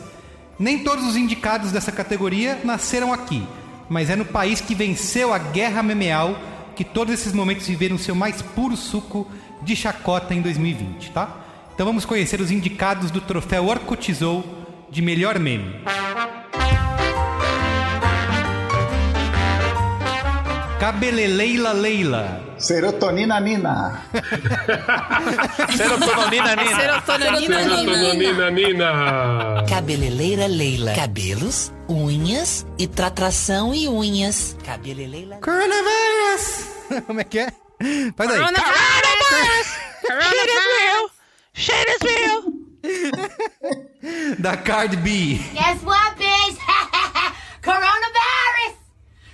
Nem todos os indicados dessa categoria nasceram aqui, mas é no país que venceu a guerra memeal que todos esses momentos viveram seu mais puro suco de chacota em 2020, tá? Então vamos conhecer os indicados do troféu Orcotizou de melhor meme. Cabeleleila Leila. Serotonina (laughs) Nina. Serotonina, Nina. Serotonina Serotonina Nina. Cabeleleira Leila. Cabelos, unhas e tratração e unhas. Cabeleleira Coronavirus! (laughs) Como é que é? Faz aí. Coronavirus! Coronavirus! Shit is real! Da Card B. Guess what, bitch? (laughs) Coronavirus!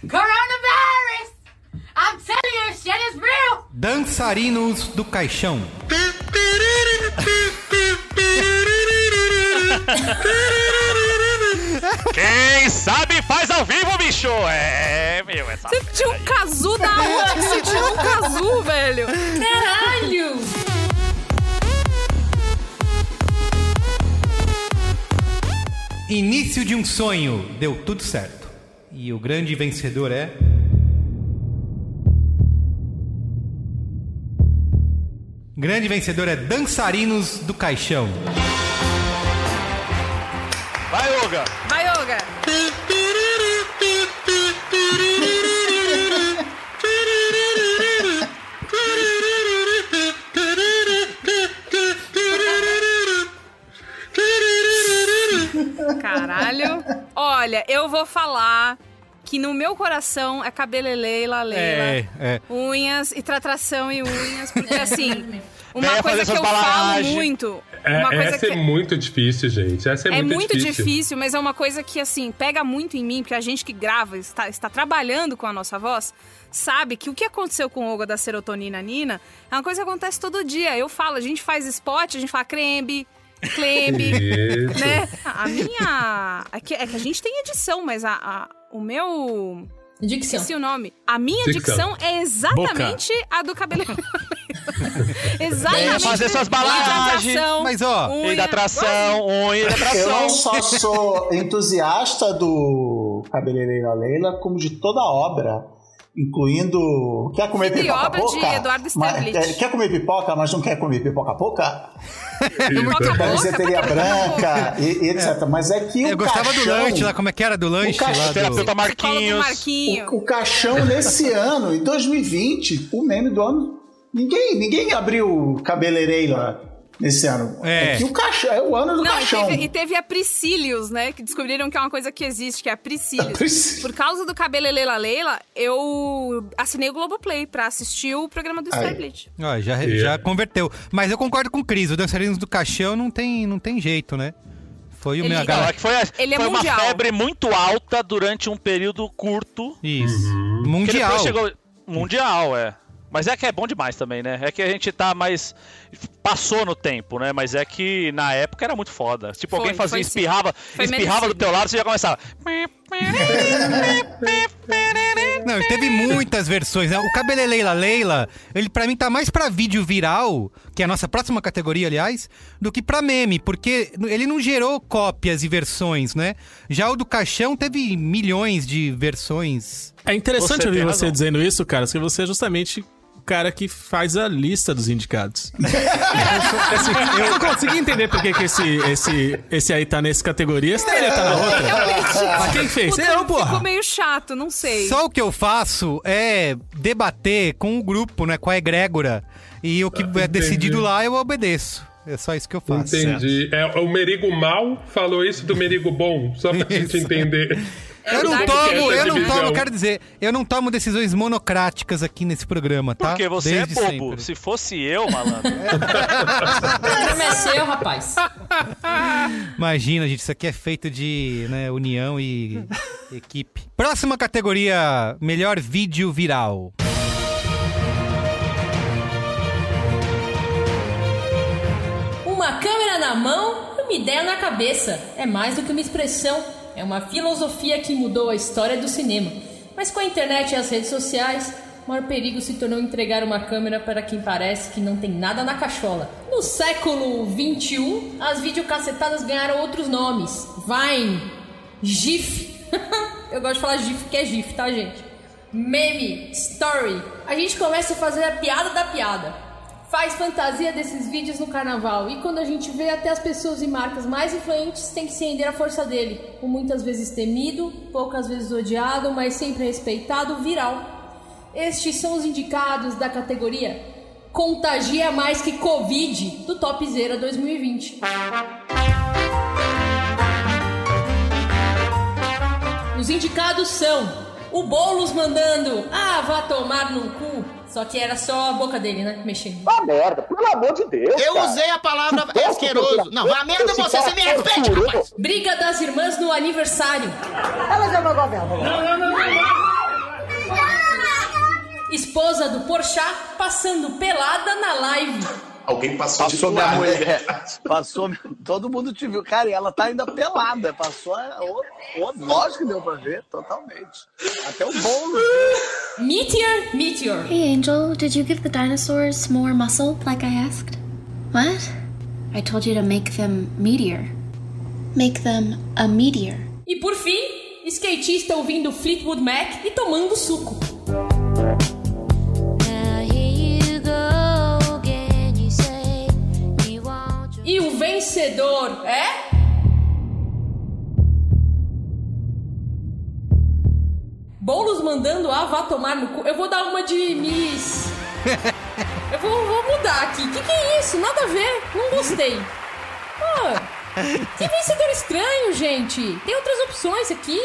Coronavirus! I'm telling you, shit is real! Dançarinos do Caixão. Quem sabe faz ao vivo, bicho! É, meu, essa. Você tinha um casu da onde você tinha um casu, velho? Caralho! Início de um sonho. Deu tudo certo. E o grande vencedor é. Grande vencedor é Dançarinos do Caixão. Vai, Olga! Vai, Olga! Caralho. Olha, eu vou falar que no meu coração é cabeleleila, leila, É, é. unhas e tratração e unhas, porque (laughs) assim, uma Venha coisa que eu suas falo muito, É, uma coisa essa que é muito difícil, gente. Essa é, é muito difícil, mas é uma coisa que, assim, pega muito em mim, porque a gente que grava, está, está trabalhando com a nossa voz, sabe que o que aconteceu com o Olga da serotonina Nina é uma coisa que acontece todo dia. Eu falo, a gente faz spot, a gente fala crembe, clembe, Isso. né? A minha... É que, é que a gente tem edição, mas a, a- o meu... Dicção. Esqueci o nome. A minha Dicção. dicção é exatamente a do cabelo. (laughs) exatamente. Venha fazer suas balagens. Mas, ó, unha. Hidratação, unha, Eu hidratação. não só sou entusiasta do Cabeleireira Leila, como de toda a obra, incluindo. Quer comer pipoca obra de pouca? Eduardo Mas- Sterblit. quer, comer pipoca, mas não quer comer pipoca pouca? (laughs) Pipoca boca, Camiseteria branca, e, e etc. Mas é que o Eu gostava do caixão- lanche lá, como é que era do lanche? caixão- lá do... Terapeuta Marquinhos. Marquinho. O, o caixão nesse (laughs) ano, em 2020, o meme do ano. Ninguém, ninguém abriu cabeleireira nesse ano. É. que o caixão é o ano do Não, e caixão. teve, e teve a Priscilius, né? Que descobriram que é uma coisa que existe, que é a Priscilius. Priscilius. Por causa do Cabeleleila Leila, eu assinei o Globoplay pra assistir o programa do. Starblitz. Ó, já, Yeah. já converteu. Mas eu concordo com o Cris, o Dançarinos do Caixão não tem, não tem jeito, né? Foi o Ele- meu galera. é foi, Ele é foi uma mundial. febre muito alta durante um período curto. Isso. Que Mundial. chegou. Mundial, é. Mas é que é bom demais também, né? É que a gente tá mais. Passou no tempo, né? Mas é que na época era muito foda. Tipo, Foi, alguém fazia, espirrava, espirrava do teu lado, você já começava. Não, teve muitas versões. né? O Cabeleleila Leila, ele pra mim tá mais pra vídeo viral, que é a nossa próxima categoria, aliás, do que pra meme, porque ele não gerou cópias e versões, né? Já o do Caixão teve milhões de versões. É interessante Você ouvir você dizendo isso, cara, porque você é justamente cara que faz a lista dos indicados. (laughs) Assim, eu não consegui entender por que, que esse, esse, esse aí tá nessa categoria, esse daí tá na outra. Mas quem fez? Puta, Eu, porra. Ficou meio chato, não sei. Só o que eu faço é debater com o grupo, né? Com a egrégora. E o que é decidido lá eu obedeço. É só isso que eu faço. Entendi. É, o Merigo mal falou isso do Merigo bom, só pra gente entender. (laughs) Eu não é tomo, eu não tomo, quero dizer, eu não tomo decisões monocráticas aqui nesse programa, tá? Porque você Desde é bobo. sempre. Se fosse eu, malandro. O (laughs) programa é seu, rapaz. Imagina, gente, isso aqui é feito de né, união e equipe. Próxima categoria: melhor vídeo viral. Uma câmera na mão e uma ideia na cabeça. É mais do que uma expressão, é uma filosofia que mudou a história do cinema. Mas com a internet e as redes sociais, o maior perigo se tornou entregar uma câmera para quem parece que não tem nada na cachola. No século 21, as videocassetadas ganharam outros nomes: Vine, GIF. (laughs) Eu gosto de falar GIF porque é GIF, tá, gente? Meme, Story. A gente começa a fazer a piada da piada faz fantasia desses vídeos no carnaval. E quando a gente vê até as pessoas e marcas mais influentes têm que se render à força dele. O muitas vezes temido, poucas vezes odiado, mas sempre respeitado, viral. Estes são os indicados da categoria Contagia Mais Que Covid do Topzera 2020. Os indicados são o Boulos mandando Ah, vá tomar no cu. Só que era só a boca dele, né? Mexendo. Ah, merda, pelo amor de Deus. Eu cara. usei a palavra asqueroso. Não, a merda é esse você, você me respeite, furou. rapaz. Briga das irmãs no aniversário. Elas é uma governo. Não, não, não, não. Esposa do Porchat passando pelada na live. Alguém passou, Passou de minha mulher. (laughs) Passou. Todo mundo te viu. Cara, e ela tá ainda pelada. Passou. a- o- o- Lógico que deu pra ver, totalmente. Até o bolo. Meteor, Meteor. Hey, Angel, did you give the dinosaurs more muscle like I asked? What? I told you to make them meteor. Make them a meteor. E por fim, skatista ouvindo Fleetwood Mac e tomando suco. E o vencedor é. Mandando a vá tomar no cu. Eu vou dar uma de Miss. (laughs) Eu vou, vou mudar aqui. O que, que é isso? Nada a ver. Não gostei. Pô, que vencedor estranho, gente. Tem outras opções aqui.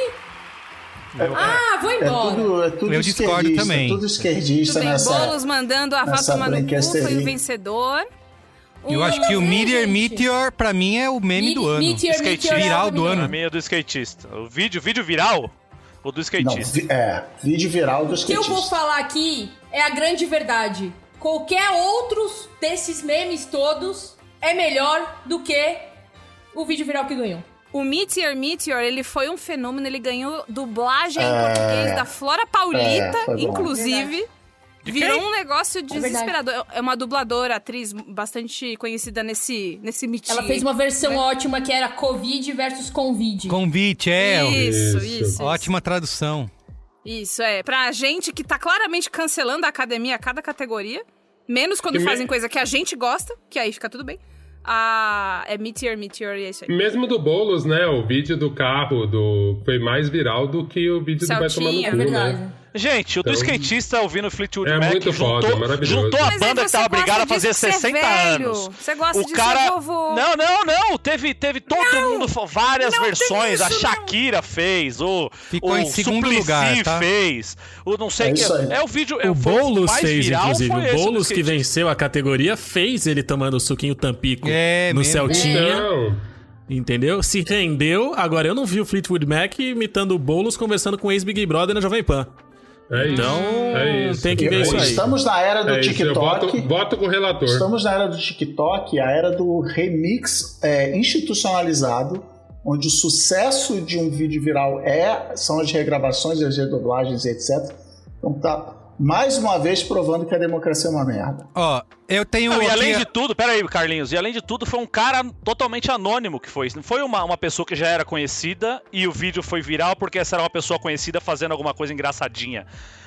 Ah, vou É embora. tudo, é tudo Eu discordo também. Tudo esquerdista Tudo bem, nessa. Boulos mandando a vá nessa tomar no cu, foi o vencedor. Eu acho que o Meteor Meteor, pra mim, é o meme Me- do ano. Meteor, Skate Meteor é viral o do Pra ano. mim é do skatista. O vídeo, vídeo viral? O do Não, skatista. vi- é, vídeo viral do O que eu vou skatista. falar aqui é a grande verdade. Qualquer outros desses memes todos é melhor do que o vídeo viral que ganhou. O Meteor Meteor, ele foi um fenômeno, ele ganhou dublagem em É. português da Flora Paulita, É, foi bom. Inclusive. Virou um negócio verdade. desesperador. É uma dubladora, atriz bastante conhecida nesse, nesse Meteor. Ela fez uma versão ótima que era Covid versus Convide. Convite, é. Isso, isso, isso. Ótima tradução. Isso, é. Pra gente que tá claramente cancelando a academia a cada categoria, menos quando me- fazem coisa que a gente gosta, que aí fica tudo bem. Ah, é Meteor, Meteor e é isso aí. Mesmo do Boulos, né? O vídeo do carro do foi mais viral do que o vídeo do Vai Tomar no Celtinha, Cu, é né? Gente, o do Então- skatista ouvindo Fleetwood É Mac muito juntou, foda, maravilhoso. juntou a Mas banda que tava brigada a fazer de ser 60 velho. anos. Você gosta o de ser cara... vovô. Não, não, não. Teve, teve todo mundo, fa- várias Não versões. a isso, Shakira fez, o, Ficou o em segundo Suplicy lugar, tá? fez, o não sei É que. É o vídeo. é, O Boulos fez, viral, inclusive. O Boulos que venceu a categoria fez ele tomando o suquinho Tampico É, no. Celtinha. Não. Entendeu? Se rendeu. Agora eu não vi o Fleetwood Mac imitando o Boulos conversando com o ex-Big Brother na Jovem Pan. É isso. Então, é isso. tem que ver isso aí. Estamos na era do É TikTok. voto, voto com o relator. Estamos na era do TikTok, a era do remix é, institucionalizado onde o sucesso de um vídeo viral é são as regravações, as redoblagens, etc. Então tá mais uma vez provando que a democracia é uma merda. Ó, eu tenho. Não, e além de tudo, peraí, Carlinhos, e além de tudo, foi um cara totalmente anônimo que foi. Não foi uma, uma pessoa que já era conhecida e o vídeo foi viral porque essa era uma pessoa conhecida fazendo alguma coisa engraçadinha.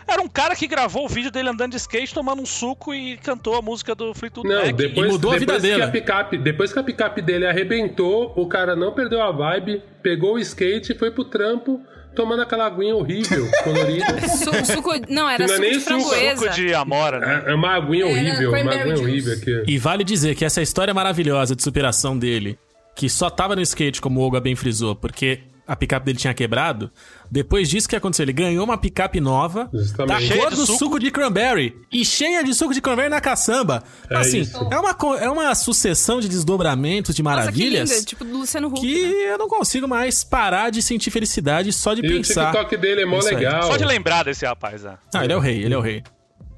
Era um cara que gravou o vídeo dele andando de skate, tomando um suco e cantou a música do Fleetwood Não, Mac. depois, depois que a picape, depois que a picape dele arrebentou, o cara não perdeu a vibe, pegou o skate e foi pro trampo tomando aquela aguinha horrível, (laughs) colorida. Su- suco, não, era não é suco nem de framboesa. Suco de amora, né? É, é uma aguinha horrível, uma aguinha juice. horrível aqui. E vale dizer que essa história maravilhosa de superação dele, que só tava no skate, como o Olga bem frisou, porque a picape dele tinha quebrado. Depois disso que aconteceu, ele ganhou uma picape nova, da Cheia cor de do suco. suco. de cranberry e cheia de suco de cranberry na caçamba. É assim, isso. é uma, é uma sucessão de desdobramentos, de Nossa, que maravilhas. linda, tipo do Luciano Huck. que eu não consigo mais parar de sentir felicidade só de E o pensar. TikTok dele é mó Isso aí. legal. Só de lembrar desse rapaz, né? Ah, ele é o rei, ele é o rei.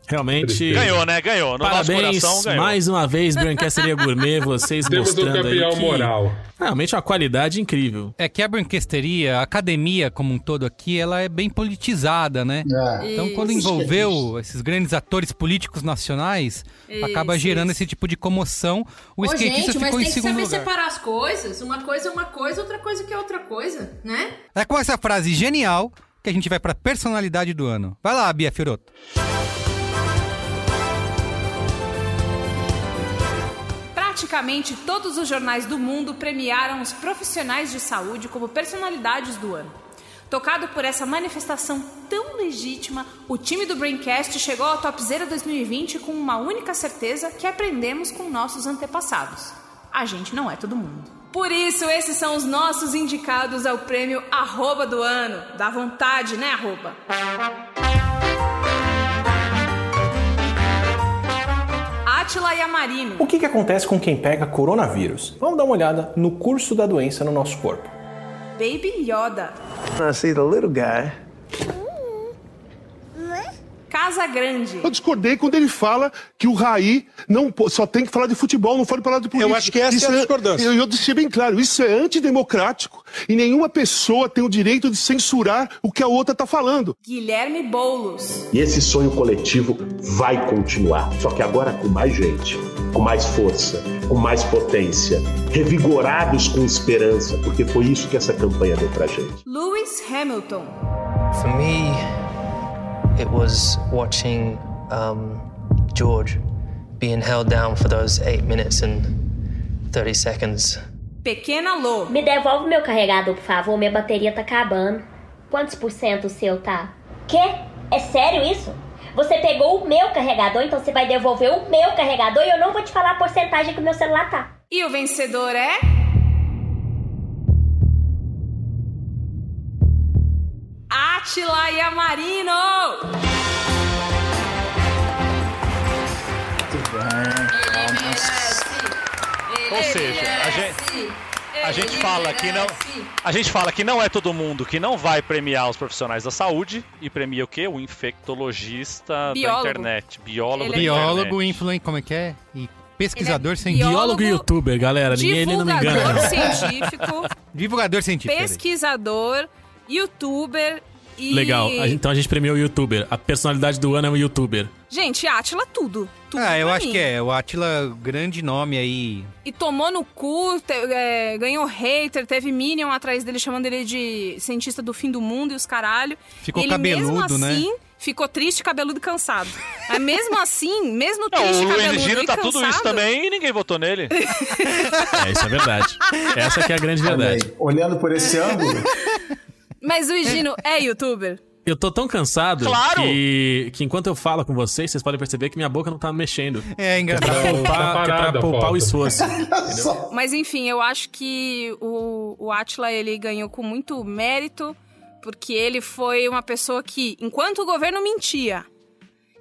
Realmente. Ganhou, né? Ganhou. No Parabéns nosso coração, ganhou. mais uma vez, Brancasteria Gourmet, vocês Temos um mostrando campeão aí que moral. realmente uma qualidade incrível. É que a brinquesteria, a academia como um todo aqui, ela é bem politizada, né? É. Então, quando Isso. envolveu esses grandes atores políticos nacionais, acaba Isso, gerando isso. esse tipo de comoção. O Ô, skatista gente, mas ficou tem em que segundo saber lugar. separar as coisas. Uma coisa é uma coisa, outra coisa que é outra coisa, né? É com essa frase genial que a gente vai pra personalidade do ano. Vai lá, Bia Fioroto. Praticamente todos os jornais do mundo premiaram os profissionais de saúde como personalidades do ano. Tocado por essa manifestação tão legítima, o time do Braincast chegou ao Topzera 2020 com uma única certeza que aprendemos com nossos antepassados. A gente não é todo mundo. Por isso, esses são os nossos indicados ao prêmio Arroba do Ano. Dá vontade, né, Arroba? Átila Yamarino. O que, que acontece com quem pega coronavírus? Vamos dar uma olhada no curso da doença no nosso corpo. Baby Yoda. I see the little guy. Casa Grande. Eu discordei quando ele fala que o Raí não, só tem que falar de futebol, não pode falar de política. Eu acho que essa Isso é a discordância. Eu, eu deixei bem claro, isso é antidemocrático e nenhuma pessoa tem o direito de censurar o que a outra está falando. Guilherme Boulos. E esse sonho coletivo vai continuar, só que agora com mais gente, com mais força, com mais potência, revigorados com esperança, porque foi isso que essa campanha deu pra gente. Lewis Hamilton. For me, it was watching um, George being held down for those eight minutes and 30 seconds. Pequena Lô. Me devolve meu carregador, por favor. Minha bateria tá acabando. Quantos por cento o seu tá? Quê? É sério isso? Você pegou o meu carregador, então você vai devolver o meu carregador e eu não vou te falar a porcentagem que o meu celular tá. E o vencedor é. Atila Yamarino! Ou seja, a gente, a gente fala que não, a gente fala que não é todo mundo que não vai premiar os profissionais da saúde e premia o quê? O infectologista Biólogo. da internet, biólogo Ele da é Biólogo, influente, como é que é? E pesquisador Ele é científico. Biólogo e youtuber, galera. Ninguém ele não me engana. Divulgador não. científico, (laughs) Divulgador científico. pesquisador, youtuber e. Legal. Então a gente premiou o youtuber. A personalidade do ano é o youtuber. Gente, Atila, tudo. tudo Ah, eu acho mim. que é. O Atila, grande nome aí. E tomou no cu, te- é, ganhou hater, teve Minion atrás dele chamando ele de cientista do fim do mundo e os caralho. Ficou ele mesmo cabeludo, né? assim, ficou triste, cabeludo e cansado. Mas mesmo (laughs) assim, mesmo Não, triste, o Luiz cabeludo Gino e tá cansado... tudo isso também e ninguém votou nele. (laughs) É, isso é verdade. Essa que é a grande verdade. Olhando por esse ângulo, (laughs) Mas o Gino é youtuber? Eu tô tão cansado Claro! que, que enquanto eu falo com vocês, vocês podem perceber que minha boca não tá mexendo. É Que é pra engraçado. poupar, Tá que é pra parada poupar o esforço. (laughs) Mas enfim, eu acho que o, o Atila ele ganhou com muito mérito, porque ele foi uma pessoa que, enquanto o governo mentia,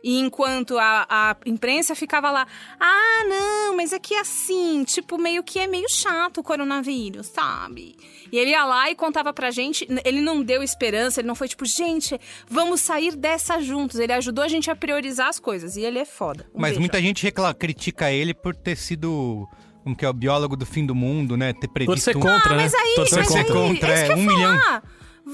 e enquanto a, a imprensa ficava lá, ah, não, mas é que assim, tipo, meio que é meio chato o coronavírus, sabe? E ele ia lá e contava pra gente, ele não deu esperança, ele não foi tipo, gente, vamos sair dessa juntos. Ele ajudou a gente a priorizar as coisas, e ele é foda. Um Mas beijo. muita gente recla- critica ele por ter sido como que é o biólogo do fim do mundo, né? Ter previsto Torcer um... contra, Ah, mas né? aí, Torcer mas aí, contra, é isso é, que eu um ia milhão.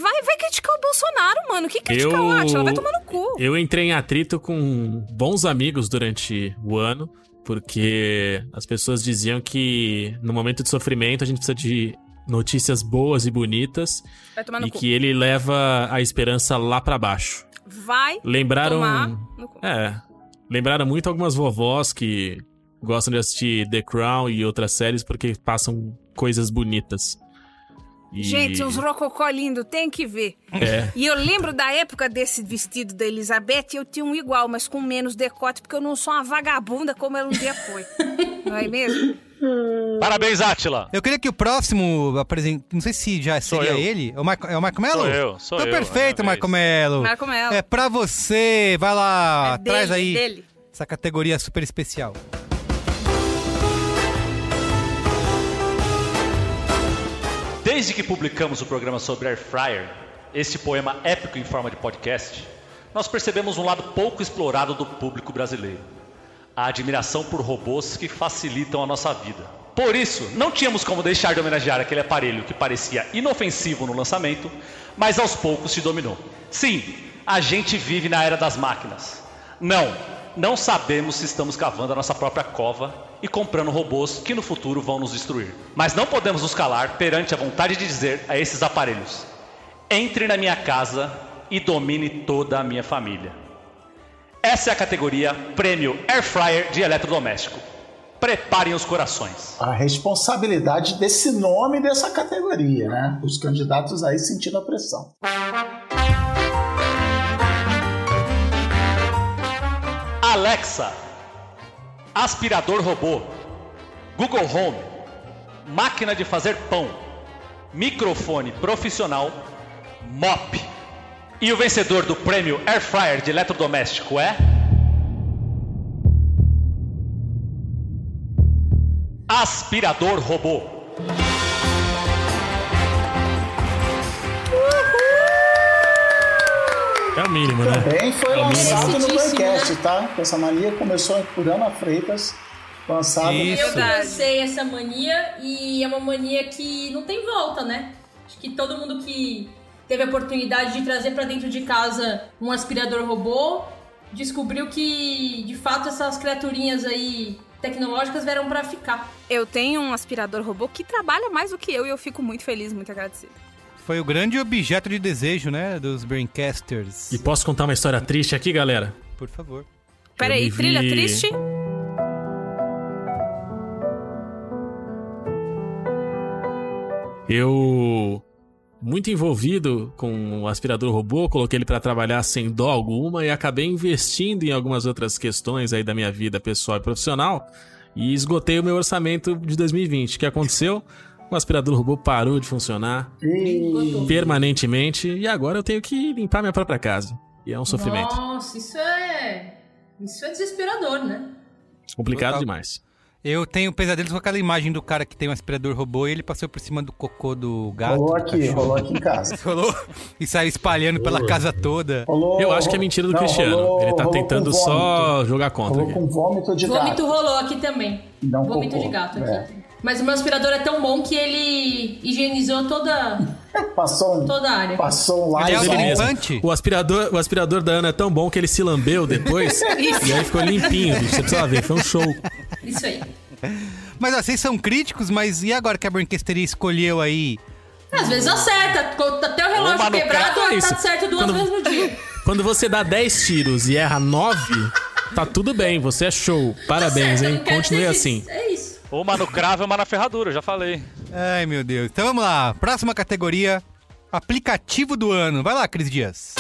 Vai, vai criticar o Bolsonaro, mano. Que criticar Eu- o Atila? Vai tomar no cu. Eu entrei em atrito com bons amigos durante o ano, porque as pessoas diziam que no momento de sofrimento a gente precisa de notícias boas e bonitas Vai tomar no e cu. que ele leva a esperança lá pra baixo. Vai Lembraram. tomar no cu. É. Lembraram muito algumas vovós que gostam de assistir The Crown e outras séries porque passam coisas bonitas. E- Gente, uns rococó lindo, tem que ver. É. E eu lembro da época desse vestido da Elizabeth, eu tinha um igual, mas com menos decote, porque eu não sou uma vagabunda como ela um dia foi. (laughs) não é mesmo? Parabéns, Átila. Eu queria que o próximo apresente. Não sei se já Sou seria eu. ele. É o Marco, é o Marco Melo? Sou eu, sou então eu, perfeito, Marco. Melo. Marco Melo. É pra você. Vai lá, É dele, traz aí dele. essa categoria super especial. Desde que publicamos o programa sobre Air Fryer, este poema épico em forma de podcast, nós percebemos um lado pouco explorado do público brasileiro: a admiração por robôs que facilitam a nossa vida. Por isso, não tínhamos como deixar de homenagear aquele aparelho que parecia inofensivo no lançamento, mas aos poucos se dominou. Sim, a gente vive na era das máquinas. Não, não sabemos se estamos cavando a nossa própria cova e comprando robôs que no futuro vão nos destruir. Mas não podemos nos calar perante a vontade de dizer a esses aparelhos: entre na minha casa e domine toda a minha família. Essa é a categoria Prêmio Air Fryer de Eletrodoméstico. Preparem os corações. A responsabilidade desse nome dessa categoria, né? Os candidatos aí sentindo a pressão. Alexa, aspirador robô, Google Home, máquina de fazer pão, microfone profissional, mop. E o vencedor do prêmio Air Fryer de eletrodoméstico é. Aspirador robô. É o mínimo, né? Também foi É lançado no Merecidíssimo, podcast, tá? Essa mania começou por Ana Freitas, lançado Isso. Eu lancei essa mania e é uma mania que não tem volta, né? Acho que todo mundo que teve a oportunidade de trazer pra dentro de casa um aspirador robô descobriu que, de fato, essas criaturinhas aí tecnológicas vieram pra ficar. Eu tenho um aspirador robô que trabalha mais do que eu e eu fico muito feliz, muito agradecida. Foi o grande objeto de desejo, né? Dos Braincasters. E posso contar uma história triste aqui, galera? Por favor. Peraí, vi- trilha triste? Eu muito envolvido com o aspirador robô, coloquei ele pra trabalhar sem dó alguma e acabei investindo em algumas outras questões aí da minha vida pessoal e profissional e esgotei o meu orçamento de 2020. O que aconteceu? (laughs) O aspirador robô parou de funcionar permanentemente e agora eu tenho que limpar minha própria casa. E é um sofrimento. Nossa, isso é. Isso é desesperador, né? Complicado Total. demais. Eu tenho pesadelos com aquela imagem do cara que tem um aspirador robô e ele passou por cima do cocô do gato. Rolou aqui, cachorro. rolou aqui em casa. (laughs) Rolou e saiu espalhando pela casa toda. Rolou, Eu acho que é mentira do não, Cristiano. rolou- ele tá tentando só jogar contra Rolou aqui. com vômito de Vômito gato. rolou aqui também. Não Vômito cocô. de gato aqui. É. Mas o meu aspirador é tão bom que ele higienizou toda, Passou um, toda a área. passou um é live Ele mesmo. limpante? O aspirador, o aspirador da Ana é tão bom que ele se lambeu depois (laughs) e aí ficou limpinho. bicho. Você precisa ver, foi um show. Isso aí. Mas ó, vocês são críticos, mas e agora que a Brancasteria escolheu aí? Às vezes acerta. Até o relógio no quebrado é isso. tá certo duas Quando- vezes no dia. Quando você dá 10 tiros e erra 9, tá tudo bem, você é show. Parabéns, Tá certo, hein? Continue assim. É isso. Uma no cravo e uma na ferradura, eu já falei. Ai, meu Deus. Então vamos lá. Próxima categoria: aplicativo do ano. Vai lá, Cris Dias.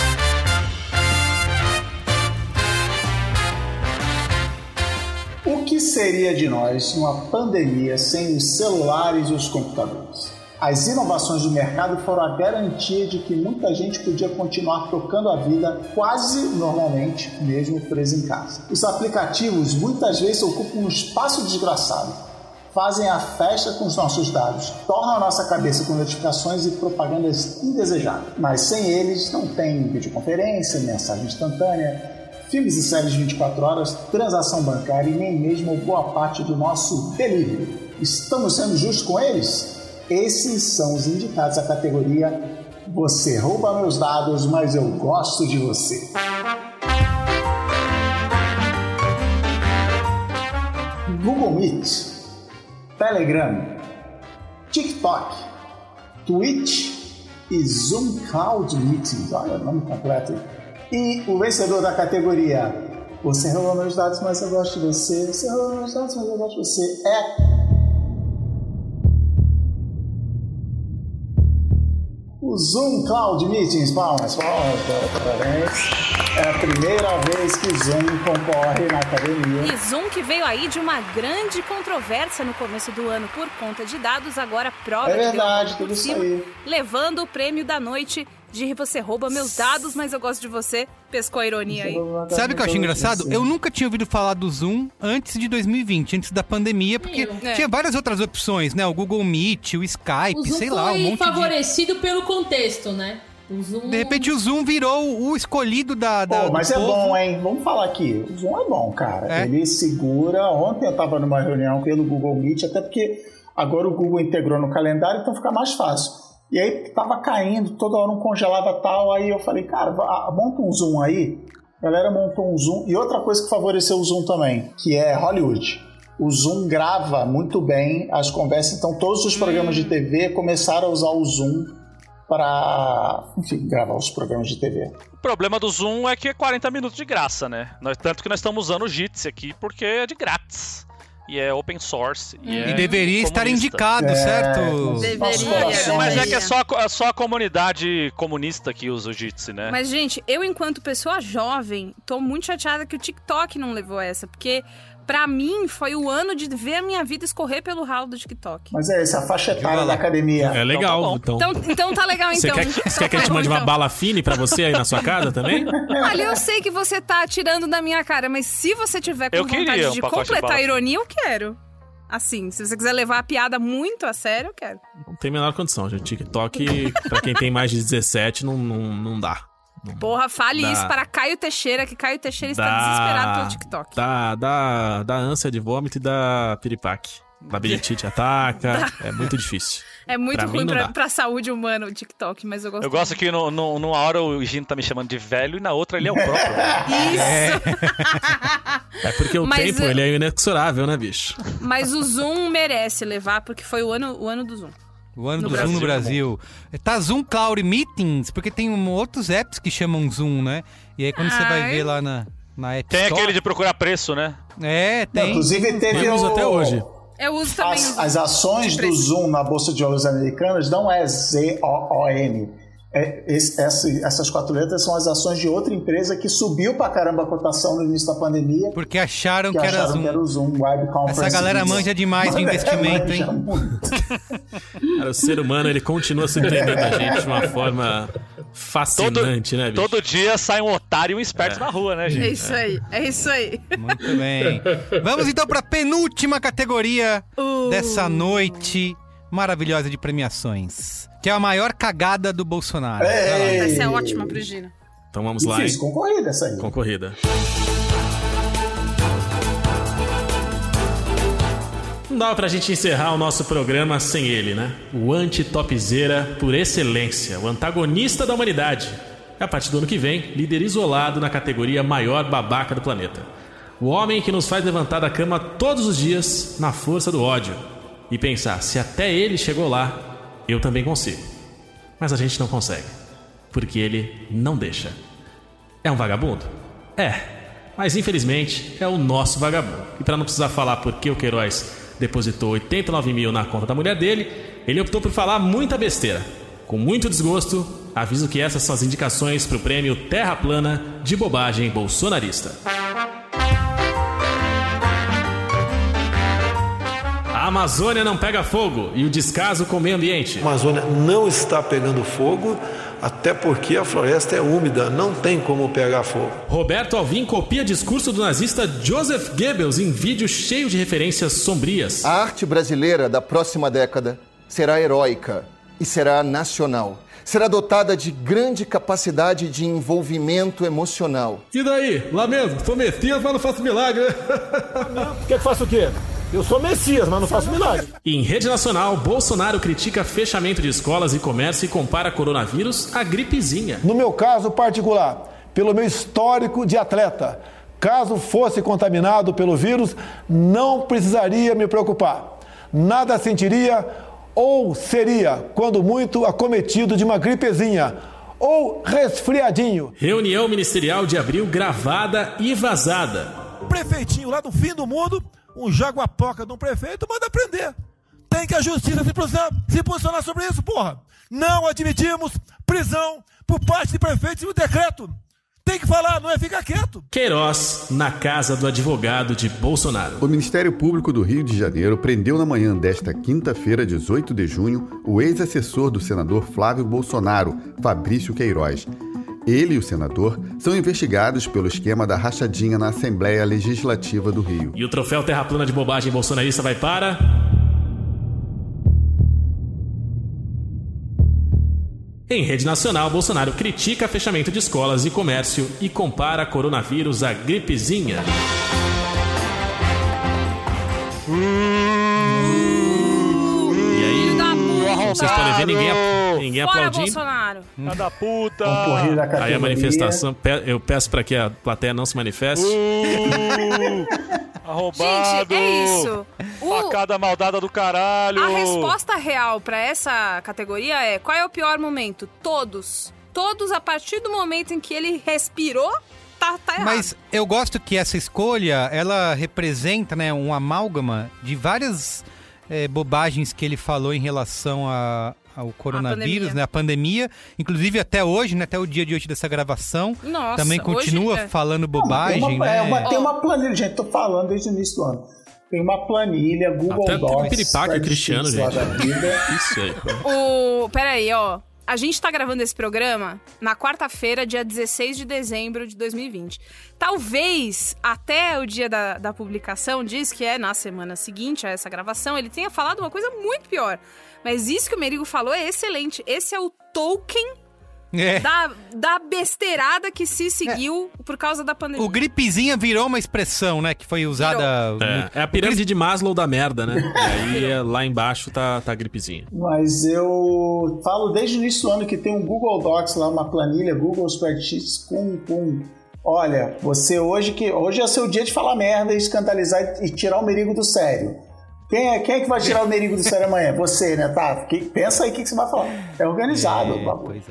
O que seria de nós numa pandemia sem os celulares e os computadores? As inovações do mercado foram a garantia de que muita gente podia continuar tocando a vida quase normalmente, mesmo preso em casa. Os aplicativos muitas vezes ocupam um espaço desgraçado, fazem a festa com os nossos dados, tornam a nossa cabeça com notificações e propagandas indesejáveis. Mas sem eles não tem videoconferência, mensagem instantânea, filmes e séries 24 horas, transação bancária e nem mesmo boa parte do nosso delivery. Estamos sendo justos com eles? Esses são os indicados à categoria Você rouba meus dados, mas eu gosto de você. Google Meet, Telegram, TikTok, Twitch e Zoom Cloud Meetings. Olha nome completo. E o vencedor da categoria Você rouba meus dados, mas eu gosto de você. Você rouba meus dados, mas eu gosto de você. É o Zoom Cloud Meetings. Palmas, palmas, parabéns. É a primeira vez que Zoom concorre na academia. E Zoom que veio aí de uma grande controvérsia no começo do ano por conta de dados, agora prova É verdade, tudo isso aí. levando o prêmio da noite de você rouba meus dados, mas eu gosto de você. Pescou a ironia aí. Sabe o que eu acho engraçado? Eu nunca tinha ouvido falar do Zoom antes de 2020, antes da pandemia, porque É. tinha várias outras opções, né? O Google Meet, o Skype, O sei lá, um monte de... favorecido pelo contexto, né? O Zoom... De repente o Zoom virou o escolhido da. da Pô, mas do é povo. bom, hein? Vamos falar aqui. O Zoom é bom, cara. É? Ele segura. Ontem eu tava numa reunião pelo Google Meet, até porque agora o Google integrou no calendário, então fica mais fácil. E aí tava caindo, toda hora um congelava tal. Aí eu falei, cara, va- monta um Zoom aí. A galera montou um Zoom. E outra coisa que favoreceu o Zoom também, que é Hollywood. O Zoom grava muito bem as conversas, então todos os programas de TV começaram a usar o Zoom para, gravar os programas de TV. O problema do Zoom é que é 40 minutos de graça, né? Tanto que nós estamos usando o Jitsi aqui porque é de grátis. E é open source. E, é E deveria estar indicado, É, certo? Deveria, Mas é que é só, a co- é só a comunidade comunista que usa o Jitsi, né? Mas, gente, eu, enquanto pessoa jovem, tô muito chateada que o TikTok não levou essa. Porque, pra mim, foi o ano de ver a minha vida escorrer pelo ralo do TikTok. Mas é esse, a faixa etária da academia. É legal, então. Então, então tá legal, Você então. quer, você quer que a gente mande uma bala fine pra você aí na sua casa também? (laughs) Olha, eu sei que você tá tirando da minha cara, mas se você tiver com Eu vontade um de de completar bala. a ironia, eu quero. Assim, se você quiser levar a piada muito a sério, eu quero. Não tem a menor condição, gente. TikTok, pra quem tem mais de 17, não, não, não dá. Porra, fale Dá. isso para Caio Teixeira, que Caio Teixeira está desesperado pelo TikTok. Dá, dá, dá ânsia de vômito e dá piripaque. Labirintite ataca. É muito difícil. É muito Pra ruim pra, dá. pra saúde humana o TikTok, mas eu gosto. Eu gosto que no, no- numa hora o Gino tá me chamando de velho e na outra ele é o próprio. (laughs) Isso! É porque o Mas, tempo ele é inexorável, né, bicho? Mas o Zoom merece levar, porque foi o ano, o ano do Zoom. O ano No do Zoom no Brasil. Brasil. Tá Zoom Cloud Meetings, porque tem um- outros apps que chamam Zoom, né? E aí quando você vai Ai. ver lá na, na App Tem Store... aquele de procurar preço, né? É, tem. inclusive teve Eu uso o- até hoje. Eu uso também. As, o as ações do Zoom na Bolsa de Valores Americanas não é Z-O-O-N. É, esse- essa- essas quatro letras são as ações de outra empresa que subiu pra caramba a cotação no início da pandemia. Porque acharam que, que era acharam Zoom. que era o Zoom Web Conference. Essa galera manja demais de Mano, (laughs) é, investimento, hein? Cara, o ser humano, ele continua surpreendendo a gente de uma forma fascinante, né, bicho? Todo dia sai um otário e um esperto na rua, né, gente? É isso aí, é isso aí. Muito bem. Vamos então pra penúltima categoria Uh. dessa noite maravilhosa de premiações. Que é a maior cagada do Bolsonaro. Ei. Lá. Essa é ótima pro Gino. Então vamos lá, Difícil, hein? concorrida essa aí. Concorrida. Não dava pra gente encerrar o nosso programa sem ele, né? O anti-topzera por excelência, o antagonista da humanidade. A partir do ano que vem, líder isolado na categoria maior babaca do planeta. O homem que nos faz levantar da cama todos os dias na força do ódio. E pensar, se até ele chegou lá, eu também consigo. Mas a gente não consegue. Porque ele não deixa. É um vagabundo? É. Mas infelizmente é o nosso vagabundo. E para não precisar falar por que o Queiroz depositou 89 mil na conta da mulher dele, ele optou por falar muita besteira. Com muito desgosto, aviso que essas são as indicações para o prêmio Terra Plana de Bobagem Bolsonarista. A Amazônia não pega fogo e o descaso com o meio ambiente. A Amazônia não está pegando fogo, até porque a floresta é úmida, não tem como pegar fogo. Roberto Alvim copia discurso do nazista Joseph Goebbels em vídeo cheio de referências sombrias. A arte brasileira da próxima década será heróica e será nacional. Será dotada de grande capacidade de envolvimento emocional. E daí? Lá mesmo, sou Messias, mas não faço milagre. (laughs) Quer que faça o quê? Eu sou Messias, mas não faço milagre. Em rede nacional, Bolsonaro critica fechamento de escolas e comércio e compara coronavírus à gripezinha. No meu caso particular, pelo meu histórico de atleta, caso fosse contaminado pelo vírus, não precisaria me preocupar. Nada sentiria ou seria, quando muito, acometido de uma gripezinha ou resfriadinho. Reunião ministerial de abril gravada e vazada. Prefeitinho lá do fim do mundo, um jaguapoca de um prefeito manda prender. Tem que a justiça se posicionar, se posicionar sobre isso, porra. Não admitimos prisão por parte de prefeitos e o decreto. Tem que falar, não é ficar quieto. Queiroz na casa do advogado de Bolsonaro. O Ministério Público do Rio de Janeiro prendeu na manhã desta quinta-feira, 18 de junho, o ex-assessor do senador Flávio Bolsonaro, Fabrício Queiroz. Ele e o senador são investigados pelo esquema da rachadinha na Assembleia Legislativa do Rio. E o troféu Terra Plana de Bobagem Bolsonarista vai para. Em rede nacional, Bolsonaro critica fechamento de escolas e comércio e compara coronavírus à gripezinha. Vocês podem ver ninguém, ninguém aplaudindo. Bolsonaro. Filha da puta! Aí a manifestação, eu peço para que a plateia não se manifeste. (laughs) Arrombado! Gente, é isso. O- Facada maldada do caralho! A resposta real pra essa categoria é: qual é o pior momento? Todos. Todos a partir do momento em que ele respirou, tá, tá errado. Mas eu gosto que essa escolha, ela representa né, um amálgama de várias eh, bobagens que ele falou em relação a- ao coronavírus, pandemia. né, a pandemia. Inclusive até hoje, né, até o dia de hoje dessa gravação. Nossa, também hoje continua é- falando Tem bobagem, uma, né? é uma- tem uma planilha, gente, tô falando desde o início do ano. Tem uma planilha, Google Até Docs. piripaca, Cristiano, gente. da vida. Isso aí. O. Peraí, ó. A gente tá gravando esse programa na quarta-feira, dia 16 de dezembro de 2020. Talvez até o dia da, da publicação, diz que é na semana seguinte a essa gravação, ele tenha falado uma coisa muito pior. Mas isso que o Merigo falou é excelente. Esse é o Tolkien É. da, da besteirada que se seguiu por causa da pandemia. O gripezinha virou uma expressão, né, que foi usada... É, é a pirâmide de Maslow da merda, né? E aí é, lá embaixo tá, tá a gripezinha. Mas eu falo desde o início do ano que tem um Google Docs lá, uma planilha, Google Spreadsheets com, com olha, você hoje que hoje é o seu dia de falar merda, escandalizar e tirar o merigo do sério. Quem é, quem é que vai tirar o merigo do sério amanhã? Você, né? Tá, que- pensa aí o que, que você vai falar. É organizado o bagulho.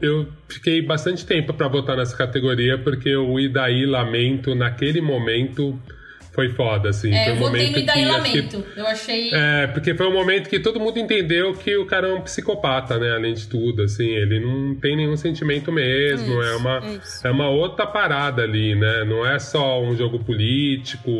Eu fiquei bastante tempo pra votar nessa categoria porque o Idaí Lamento naquele momento foi foda, assim. É, foi eu um votei momento no Idaí que acho que- Lamento. Eu achei. É, porque foi um momento que todo mundo entendeu que o cara é um psicopata, né? Além de tudo, assim, ele não tem nenhum sentimento mesmo, é uma é uma outra parada ali, né? Não é só um jogo político,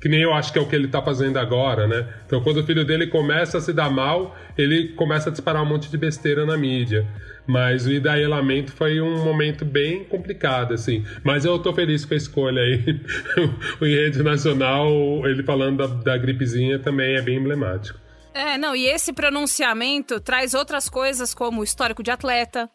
que nem eu acho que é o que ele tá fazendo agora, né? Então, quando o filho dele começa a se dar mal, ele começa a disparar um monte de besteira na mídia. Mas o Idaí Lamento foi um momento bem complicado, assim. Mas eu tô feliz com a escolha aí. (laughs) o em rede nacional, ele falando da, da gripezinha também é bem emblemático. É, não, e esse pronunciamento traz outras coisas como o histórico de atleta,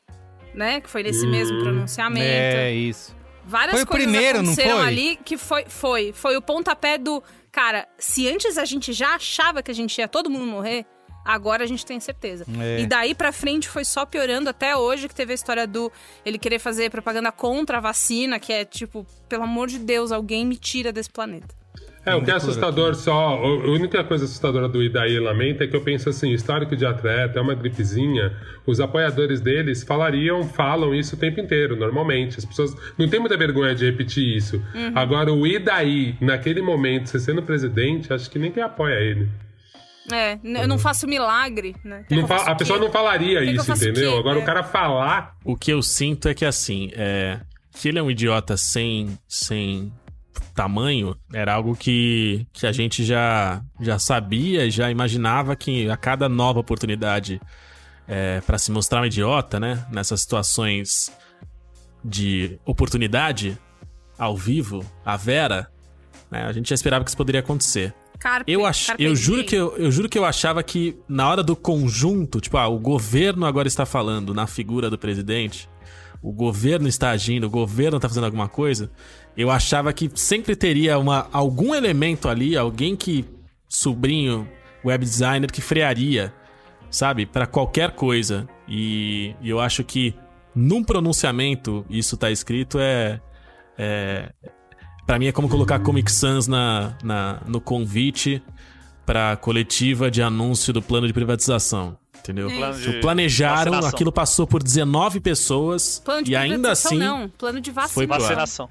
né? Que foi nesse Hum, mesmo pronunciamento. É, isso. Várias Foi o coisas primeiro, não aconteceram foi? ali que foi, foi, foi o pontapé do. Cara, se antes a gente já achava que a gente ia todo mundo morrer, agora a gente tem certeza. É. E daí pra frente foi só piorando até hoje, que teve a história do ele querer fazer propaganda contra a vacina, que é tipo, pelo amor de Deus, alguém me tira desse planeta. É, o que é assustador só, a única coisa assustadora do Idaí Lamento é que eu penso assim, histórico de atleta, é uma gripezinha, os apoiadores deles falariam, falam isso o tempo inteiro, normalmente. As pessoas não tem muita vergonha de repetir isso. Uhum. Agora, o Idaí, naquele momento, você sendo presidente, acho que ninguém apoia ele. É, eu não faço milagre, né? Não que eu fa- faça a pessoa não falaria que isso, o entendeu? Agora É. o cara falar. O que eu sinto é que assim, é, que ele é um idiota sem, sem tamanho era algo que, que a gente já, já sabia, já imaginava que a cada nova oportunidade é, para se mostrar um idiota, né? Nessas situações de oportunidade ao vivo, a Vera, né, a gente já esperava que isso poderia acontecer. Carpe, Eu, ach... eu, juro que eu, eu juro que eu achava que na hora do conjunto, tipo, ah, o governo agora está falando na figura do presidente, o governo está agindo, o governo está fazendo alguma coisa, eu achava que sempre teria uma, algum elemento ali, alguém que sobrinho web designer que frearia, sabe, Pra qualquer coisa. E, e eu acho que num pronunciamento isso tá escrito é é para mim é como colocar Comic Sans na, na no convite pra coletiva de anúncio do plano de privatização. Entendeu? Plano Tipo, de Planejaram, vacinação. aquilo passou por 19 pessoas Plano de e ainda privatização, assim não, plano de vacina. foi. Vacinação.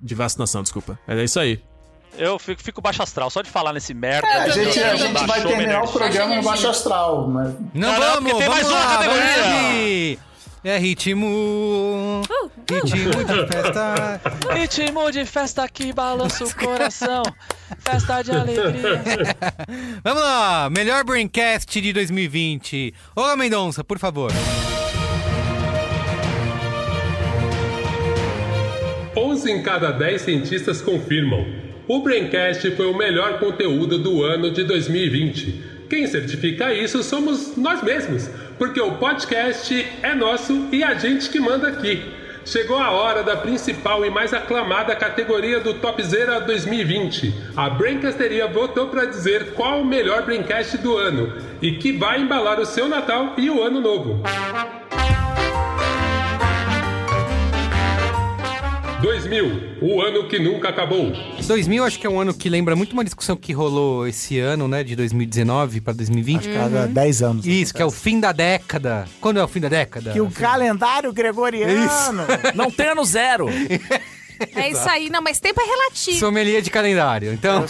De vacinação, desculpa. É isso aí. Eu fico, fico baixo astral, só de falar nesse merda. É, a gente, a gente vai terminar o programa em baixo astral, mas... Não, Não, não, vamos, porque tem vamos mais uma lá, categoria. vamos. É ritmo, ritmo de (laughs) festa. Ritmo de festa que balança o coração. Festa de alegria. (laughs) Vamos lá, melhor Braincast de 2020. Olá, Mendonça, por favor. 11 em cada 10 cientistas confirmam. O Braincast foi o melhor conteúdo do ano de 2020. Quem certifica isso somos nós mesmos, porque o podcast é nosso e a gente que manda aqui. Chegou a hora da principal e mais aclamada categoria do Topzera 2020. A Braincasteria votou para dizer qual o melhor Braincast do ano e que vai embalar o seu Natal e o Ano Novo. 2000, o ano que nunca acabou. 2000 acho que é um ano que lembra muito uma discussão que rolou esse ano, né, de 2019 para 2020. Acho que cada 10 anos. Isso, que é o fim da década. Quando é o fim da década? Que o calendário gregoriano. Não tem ano zero. (laughs) (laughs) É isso aí, não, mas tempo é relativo. Sommelier de calendário. Então,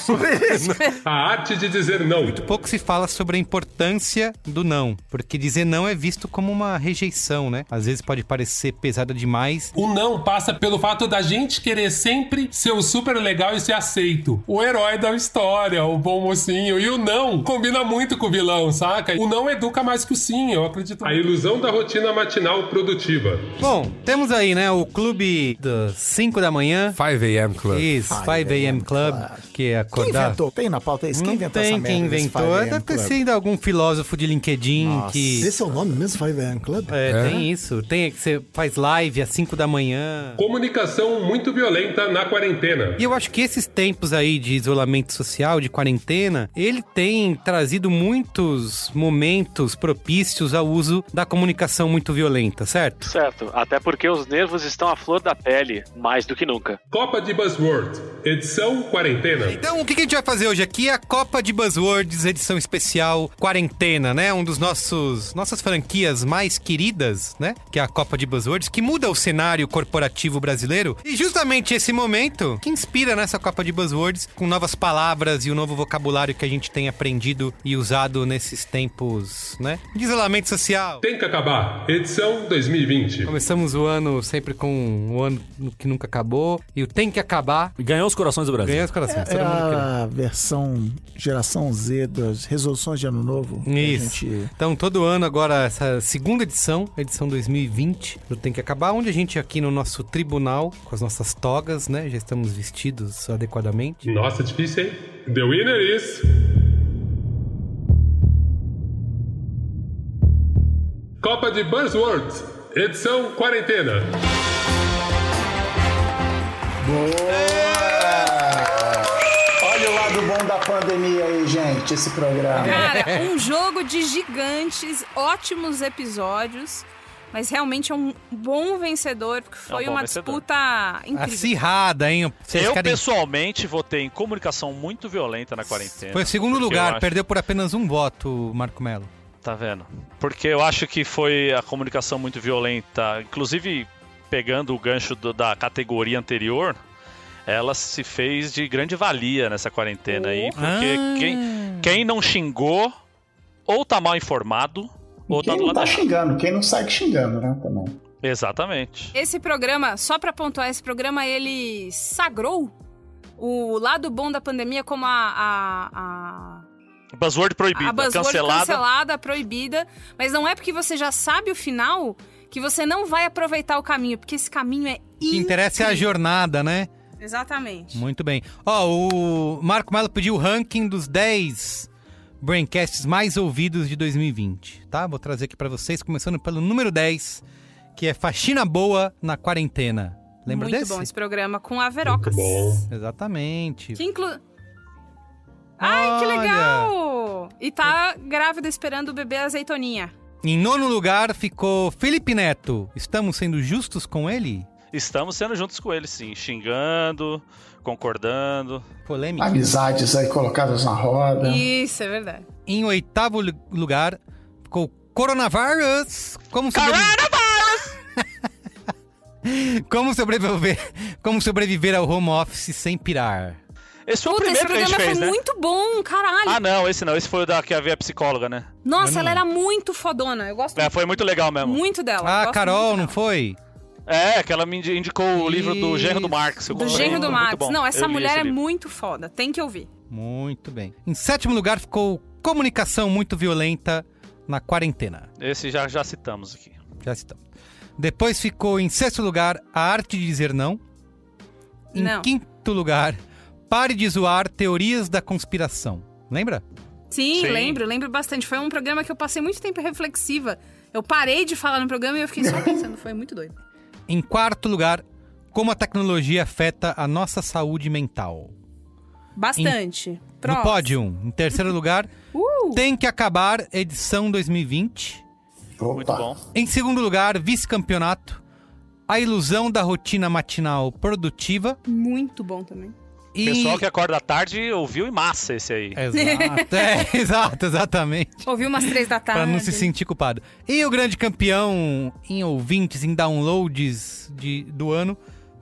(laughs) A arte de dizer não. muito pouco se fala sobre a importância do não, porque dizer não é visto como uma rejeição, né? Às vezes pode parecer pesada demais. O não passa pelo fato da gente querer sempre ser o super legal e ser aceito. O herói da história, o bom mocinho. E o não combina muito com o vilão, saca? O não educa mais que o sim, eu acredito. A ilusão da rotina matinal produtiva. Bom, temos aí, né, o clube das 5 da manhã. 5 a.m. Club. Isso, 5 a.m. Club, que é Quem acordar. inventou? Tem na pauta isso? Quem Não inventou tem essa merda? quem inventou. 5 AM Deve ter sido algum filósofo de LinkedIn que. Esse é o nome mesmo, 5 AM Club? É, tem isso. Tem que você faz live às 5 da manhã. Comunicação muito violenta na quarentena. E eu acho que esses tempos aí de isolamento social, de quarentena, ele tem trazido muitos momentos propícios ao uso da comunicação muito violenta, certo? Certo, até porque os nervos estão à flor da pele, mais do que nunca. Copa de Buzzword, edição quarentena. Então, o que a gente vai fazer hoje aqui é a Copa de Buzzwords, edição especial quarentena, né? Um dos nossos nossas franquias mais queridas, né? Que é a Copa de Buzzwords, que muda o cenário corporativo brasileiro. E justamente esse momento que inspira nessa Copa de Buzzwords com novas palavras e o novo vocabulário que a gente tem aprendido e usado nesses tempos, né? De isolamento social. Tem que acabar, edição 2020. Começamos o ano sempre com o ano que nunca acabou e o tem que acabar. Ganhou os corações do Brasil. Ganhou os corações. É querendo. a versão geração Z das resoluções de ano novo. Isso. gente- Então, todo ano agora, essa segunda edição, edição 2020 do Tem Que Acabar, onde a gente aqui no nosso tribunal, com as nossas togas, né? Já estamos vestidos adequadamente. Nossa, difícil, hein? The winner is. Copa de Buzzwords, edição quarentena. Olha o lado bom da pandemia aí, gente, esse programa. Cara, um jogo de gigantes, ótimos episódios. Mas realmente é um bom vencedor, porque foi bom uma vencedor. disputa incrível. Acirrada, hein? Vocês eu querem- pessoalmente votei em comunicação muito violenta na quarentena. Foi segundo lugar, acho- perdeu por apenas um voto, Marco Melo. Tá vendo? Porque eu acho que foi a comunicação muito violenta. Inclusive, pegando o gancho do- da categoria anterior, ela se fez de grande valia nessa quarentena aí. Porque Ah. quem, quem não xingou, ou tá mal informado, ou tá Quem do não lado tá errado. xingando, quem não segue xingando, né? Também. Exatamente. Esse programa, só pra pontuar, esse programa ele sagrou o lado bom da pandemia como a, a, a Buzzword proibida, a buzzword cancelada. cancelada, proibida, mas não é porque você já sabe o final que você não vai aproveitar o caminho, porque esse caminho é O que interessa é a jornada, né? Exatamente. Muito bem. Ó, o Marco Melo pediu o ranking dos 10 Braincasts mais ouvidos de 2020, tá? Vou trazer aqui pra vocês, começando pelo número 10, que é Faxina Boa na Quarentena. Lembra Muito desse? bom esse programa com a Verocas. Exatamente. Que inclu... Ai, que Olha. legal! E tá grávida esperando o bebê azeitoninha. Em nono lugar ficou Felipe Neto. Estamos sendo justos com ele? Estamos sendo juntos com ele, sim. Xingando, concordando. Polêmica. Amizades aí colocadas na roda. Isso, é verdade. Em oitavo lu- lugar ficou Coronavírus. Como sobreviver... (laughs) como sobreviver, como sobreviver ao home office sem pirar? Esse foi Puta, o esse primeiro que a gente programa fez, foi né? muito bom, caralho. Ah, não, esse não. Esse foi o da que havia psicóloga, né? Nossa, ela era muito fodona. Eu gosto É, foi muito legal mesmo. muito dela. Ah, Carol, não foi? É, que ela me indi- indicou o livro do Genro do Marx. eu Do Genro do Marx. Não, essa Eu mulher é livro. muito foda. Tem que ouvir. Muito bem. Em sétimo lugar ficou Comunicação Muito Violenta na Quarentena. Esse já, já citamos aqui. Já estamos. Depois ficou em sexto lugar A Arte de Dizer Não. Em Não. quinto lugar, Pare de Zoar Teorias da Conspiração. Lembra? Sim, Sim. lembro, lembro bastante. Foi um programa que eu passei muito tempo reflexiva. Eu parei de falar no programa e eu fiquei só pensando. Foi muito doido. Em quarto lugar, Como a Tecnologia Afeta a Nossa Saúde Mental. Bastante. No Próximo. pódio, em terceiro lugar, (laughs) Uh! Tem que Acabar, edição 2020. Muito bom. Em segundo lugar, vice-campeonato, A Ilusão da Rotina Matinal Produtiva. Muito bom também. E... Pessoal que acorda à tarde ouviu em massa esse aí. (laughs) Exato, é, exato, exatamente. Ouvi umas três da tarde. Pra não se sentir culpado. E o grande campeão em ouvintes, em downloads de, do ano,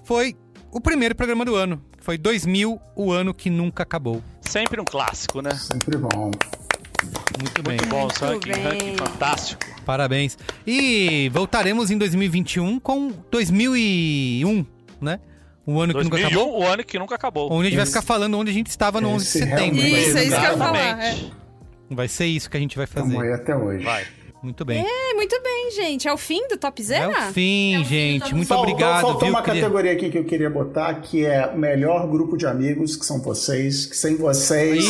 foi o primeiro programa do ano. que Foi 2000, o ano que nunca acabou. Sempre um clássico, né? Sempre bom. Muito bem. Muito bom, ranking, ranking fantástico. Parabéns. E voltaremos em 2021 com 2001, né? O ano que nunca 2001, acabou. o ano que nunca acabou. Onde a gente vai ficar falando onde a gente estava no 11 de setembro. Isso, é isso que eu ia falar. Exatamente. é. Vai ser isso que a gente vai fazer. até hoje. Vai. Muito bem. É, muito bem, gente. É o fim do Top É Zero? o fim, gente. Muito Faltou, obrigado. faltou viu? uma Queria- categoria aqui que eu queria botar, que é o melhor grupo de amigos, que são vocês, que sem vocês... É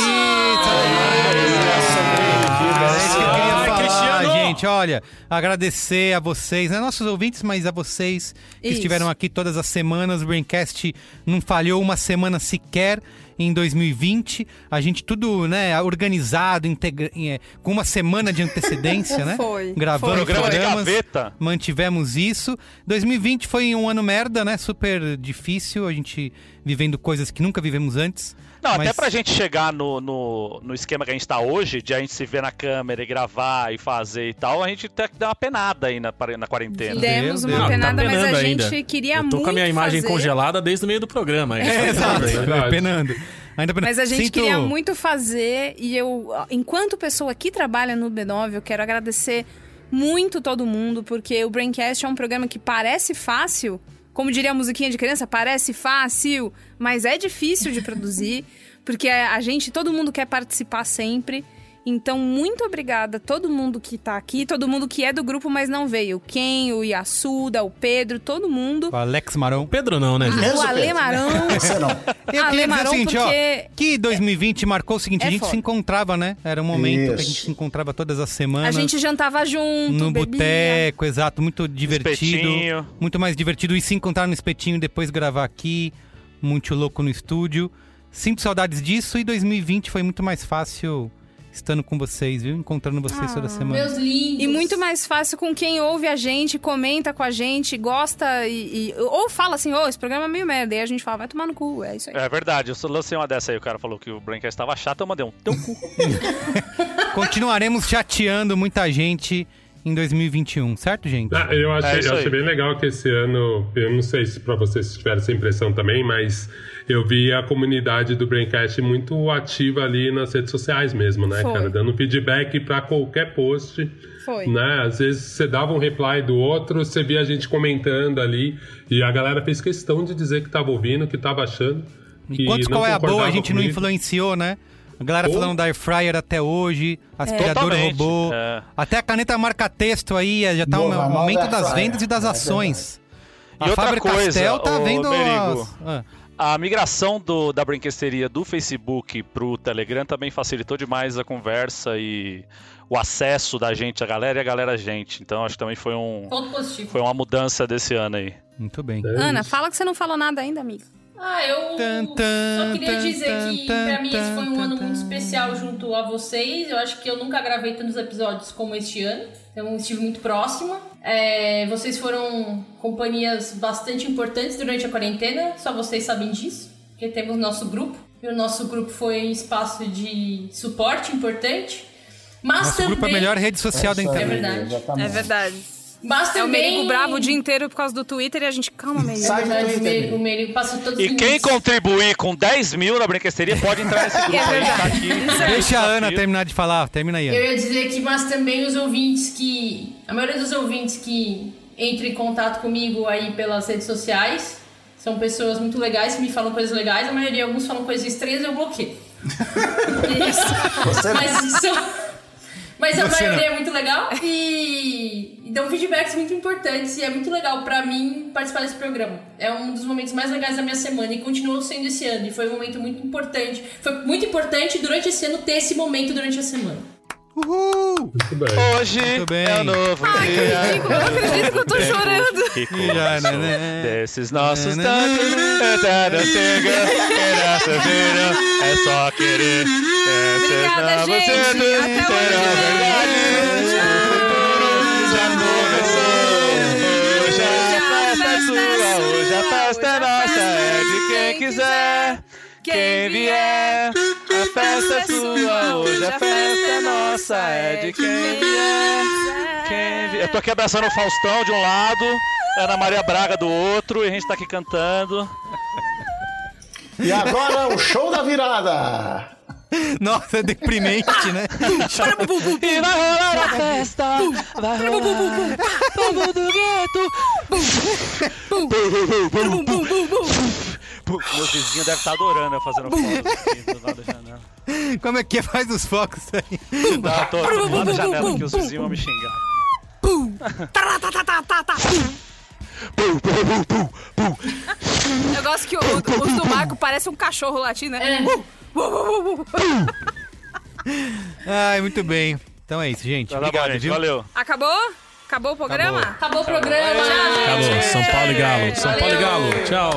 isso que eu queria Ai, falar, Cristiano! gente. Olha, agradecer a vocês, né? Nossos ouvintes, mas a vocês que Isso. estiveram aqui todas as semanas. O Braincast não falhou uma semana sequer em 2020. A gente tudo, né, organizado, integra- é, com uma semana de antecedência, né? (laughs) Foi, Gravando foi, programas. gaveta. Mantivemos isso. 2020 foi um ano merda, né? Super difícil. A gente vivendo coisas que nunca vivemos antes. Não, até Mas- pra gente chegar no, no, no esquema que a gente tá hoje, de a gente se ver na câmera e gravar e fazer e tal, a gente tem que dar uma penada aí na, na quarentena. Demos uma Deus. penada, mas a gente ainda. queria Eu tô muito com a minha imagem fazer. congelada desde o meio do programa. É, exato. verdade. Penando. Ainda penando. Mas a gente Sinto- queria muito fazer e eu, enquanto pessoa que trabalha no B9, eu quero agradecer muito todo mundo, porque o Braincast é um programa que parece fácil, como diria a musiquinha de criança, parece fácil, mas é difícil de produzir, (laughs) porque a gente, todo mundo quer participar sempre. Então, muito obrigada a todo mundo que tá aqui, todo mundo que é do grupo, mas não veio. O Ken, o Yasuda, o Pedro, todo mundo. O Alex Marão. Pedro não, né, gente? o Ale Marão. Você (laughs) não. Eu Ale queria dizer o Marão, seguinte, porque... ó, que 2020 marcou o seguinte, É a gente foda. se encontrava, né? Era um momento que a gente Isso. se encontrava todas as A semanas. gente jantava junto, no boteco, exato, muito divertido. Espetinho. Muito mais divertido e se encontrar no espetinho e depois gravar aqui, muito louco no estúdio. Sinto saudades disso e 2020 foi muito mais fácil estando com vocês, viu? Encontrando vocês toda semana. Meus lindos. E muito mais fácil com quem ouve a gente, comenta com a gente, gosta e. e- ou fala assim, ô, esse programa é meio merda. E a gente fala, vai tomar no cu, é isso aí. É verdade, eu só lancei uma dessa aí, o cara falou que o Braincast estava chato, eu mandei um teu cu. (laughs) Continuaremos chateando muita gente em 2021, certo, gente? Ah, eu achei, É eu achei bem legal que esse ano, eu não sei se pra vocês tiveram essa impressão também, mas eu vi a comunidade do Braincast muito ativa ali nas redes sociais mesmo, né, Foi. cara? Dando feedback pra qualquer post. Foi. Né? Às vezes você dava um reply do outro, você via a gente comentando ali, e a galera fez questão de dizer que tava ouvindo, que tava achando. E não qual é a boa a gente não comigo. influenciou, né? A galera Pô. falando da Air Fryer até hoje, aspirador Totalmente, robô. é. Até a caneta marca-texto aí, já tá Boa, um aumento das vendas e das É ações. E a outra Faber coisa, Castell tá vendo Merigo, as... Ah, A migração do, da brinquesteria do Facebook pro Telegram também facilitou demais a conversa e o acesso da gente, a galera e a galera a gente. Então acho que também foi um Ponto positivo. foi uma mudança desse ano aí. muito bem. Ana, fala que você não falou nada ainda, amiga. Ah, eu Tan, tan, só queria tan, dizer que tan, pra mim esse foi um tan, ano tan. muito especial junto a vocês. Eu acho que eu nunca gravei tantos episódios como este ano. Então estive muito próxima. É, vocês foram companhias bastante importantes durante a quarentena. Só vocês sabem disso. Porque temos nosso grupo. E o nosso grupo foi um espaço de suporte importante. Mas Nosso também... grupo é a melhor rede social da É internet. verdade. É verdade. Mas É o Merigo bravo o dia inteiro por causa do Twitter e a gente, calma, Merigo. É verdade, o Merigo, o Merigo passa todos os E quem contribuir com 10 mil na brinquesteria pode entrar nesse (laughs) grupo aí. Tá aqui. Deixa a Ana terminar de falar. Termina aí, Eu Ana. ia dizer que, mas também os ouvintes que. A maioria dos ouvintes que entram em contato comigo aí pelas redes sociais são pessoas muito legais que me falam coisas legais. A maioria, alguns falam coisas estranhas eu bloqueio. Isso. (laughs) Mas são- Mas a Você maioria não. é muito legal e, e dão feedbacks muito importantes e é muito legal pra mim participar desse programa. É um dos momentos mais legais da minha semana e continuou sendo esse ano. E foi um momento muito importante. Foi muito importante durante esse ano ter esse momento durante a semana. Uhul! Hoje Muito bem. é o novo dia. eu não acredito que eu tô chorando. Que Já, começou né? desses nossos tantos É só querer Obrigada, gente. Até o ano Hoje a festa é sua Hoje a festa é nossa É de quem quiser quem vier, a festa é sua, hoje a festa é nossa, é de quem vier. Quem vier. Eu tô aqui abraçando o Faustão de um lado, Ana Maria Braga do outro, e a gente tá aqui cantando. E agora o show da virada. (laughs) Nossa, é deprimente, né? (laughs) E vai rolar a festa, vai rolar. Povo do gueto. Meu vizinho deve estar adorando eu fazendo foto aqui do lado da janela. Como é que é? Faz os focos aí. Não, tô do lado da janela que os vizinhos vão me xingar. Eu gosto que o- o- os do Marco parecem um cachorro latindo, né? (laughs) Ai, muito bem. Então é isso, gente. Tá Obrigado, gente, viu? valeu. Acabou? Acabou o programa? Acabou o programa. Acabou. São Paulo e Galo. São Paulo e Galo. Tchau.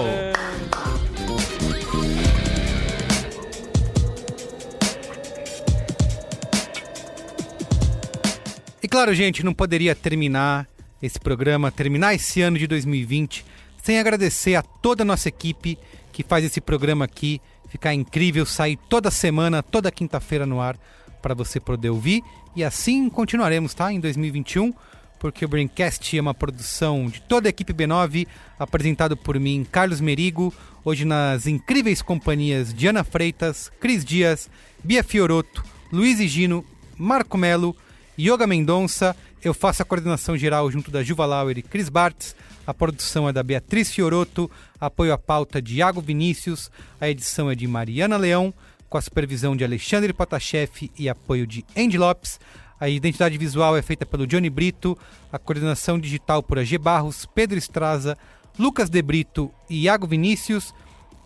E claro, gente, não poderia terminar esse programa, terminar esse ano de 2020, sem agradecer a toda a nossa equipe que faz esse programa aqui ficar incrível, sair toda semana, toda quinta-feira no ar, para você poder ouvir. E assim continuaremos, tá? Em 2021, porque o Braincast é uma produção de toda a equipe B9, apresentado por mim, Carlos Merigo, hoje nas incríveis companhias de Ana Freitas, Cris Dias, Bia Fioroto, Luiz Gino, Marco Melo, Yoga Mendonça, eu faço a coordenação geral junto da Juva Lauer e Cris Bartz, a produção é da Beatriz Fioroto, apoio à pauta de Iago Vinícius, a edição é de Mariana Leão, com a supervisão de Alexandre Potashev e apoio de Andy Lopes, a identidade visual é feita pelo Johnny Brito, a coordenação digital por AG Barros, Pedro Estraza, Lucas De Brito e Iago Vinícius,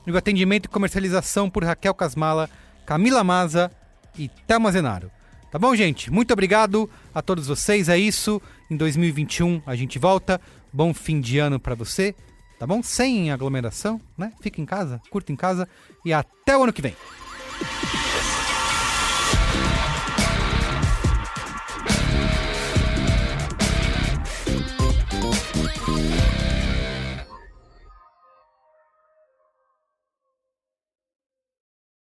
e o atendimento e comercialização por Raquel Casmala, Camila Maza e Thelma Zenaro. Tá bom, gente? Muito obrigado a todos vocês. É isso. Em 2021 a gente volta. Bom fim de ano para você. Tá bom? Sem aglomeração, né? Fica em casa, curta em casa e até o ano que vem.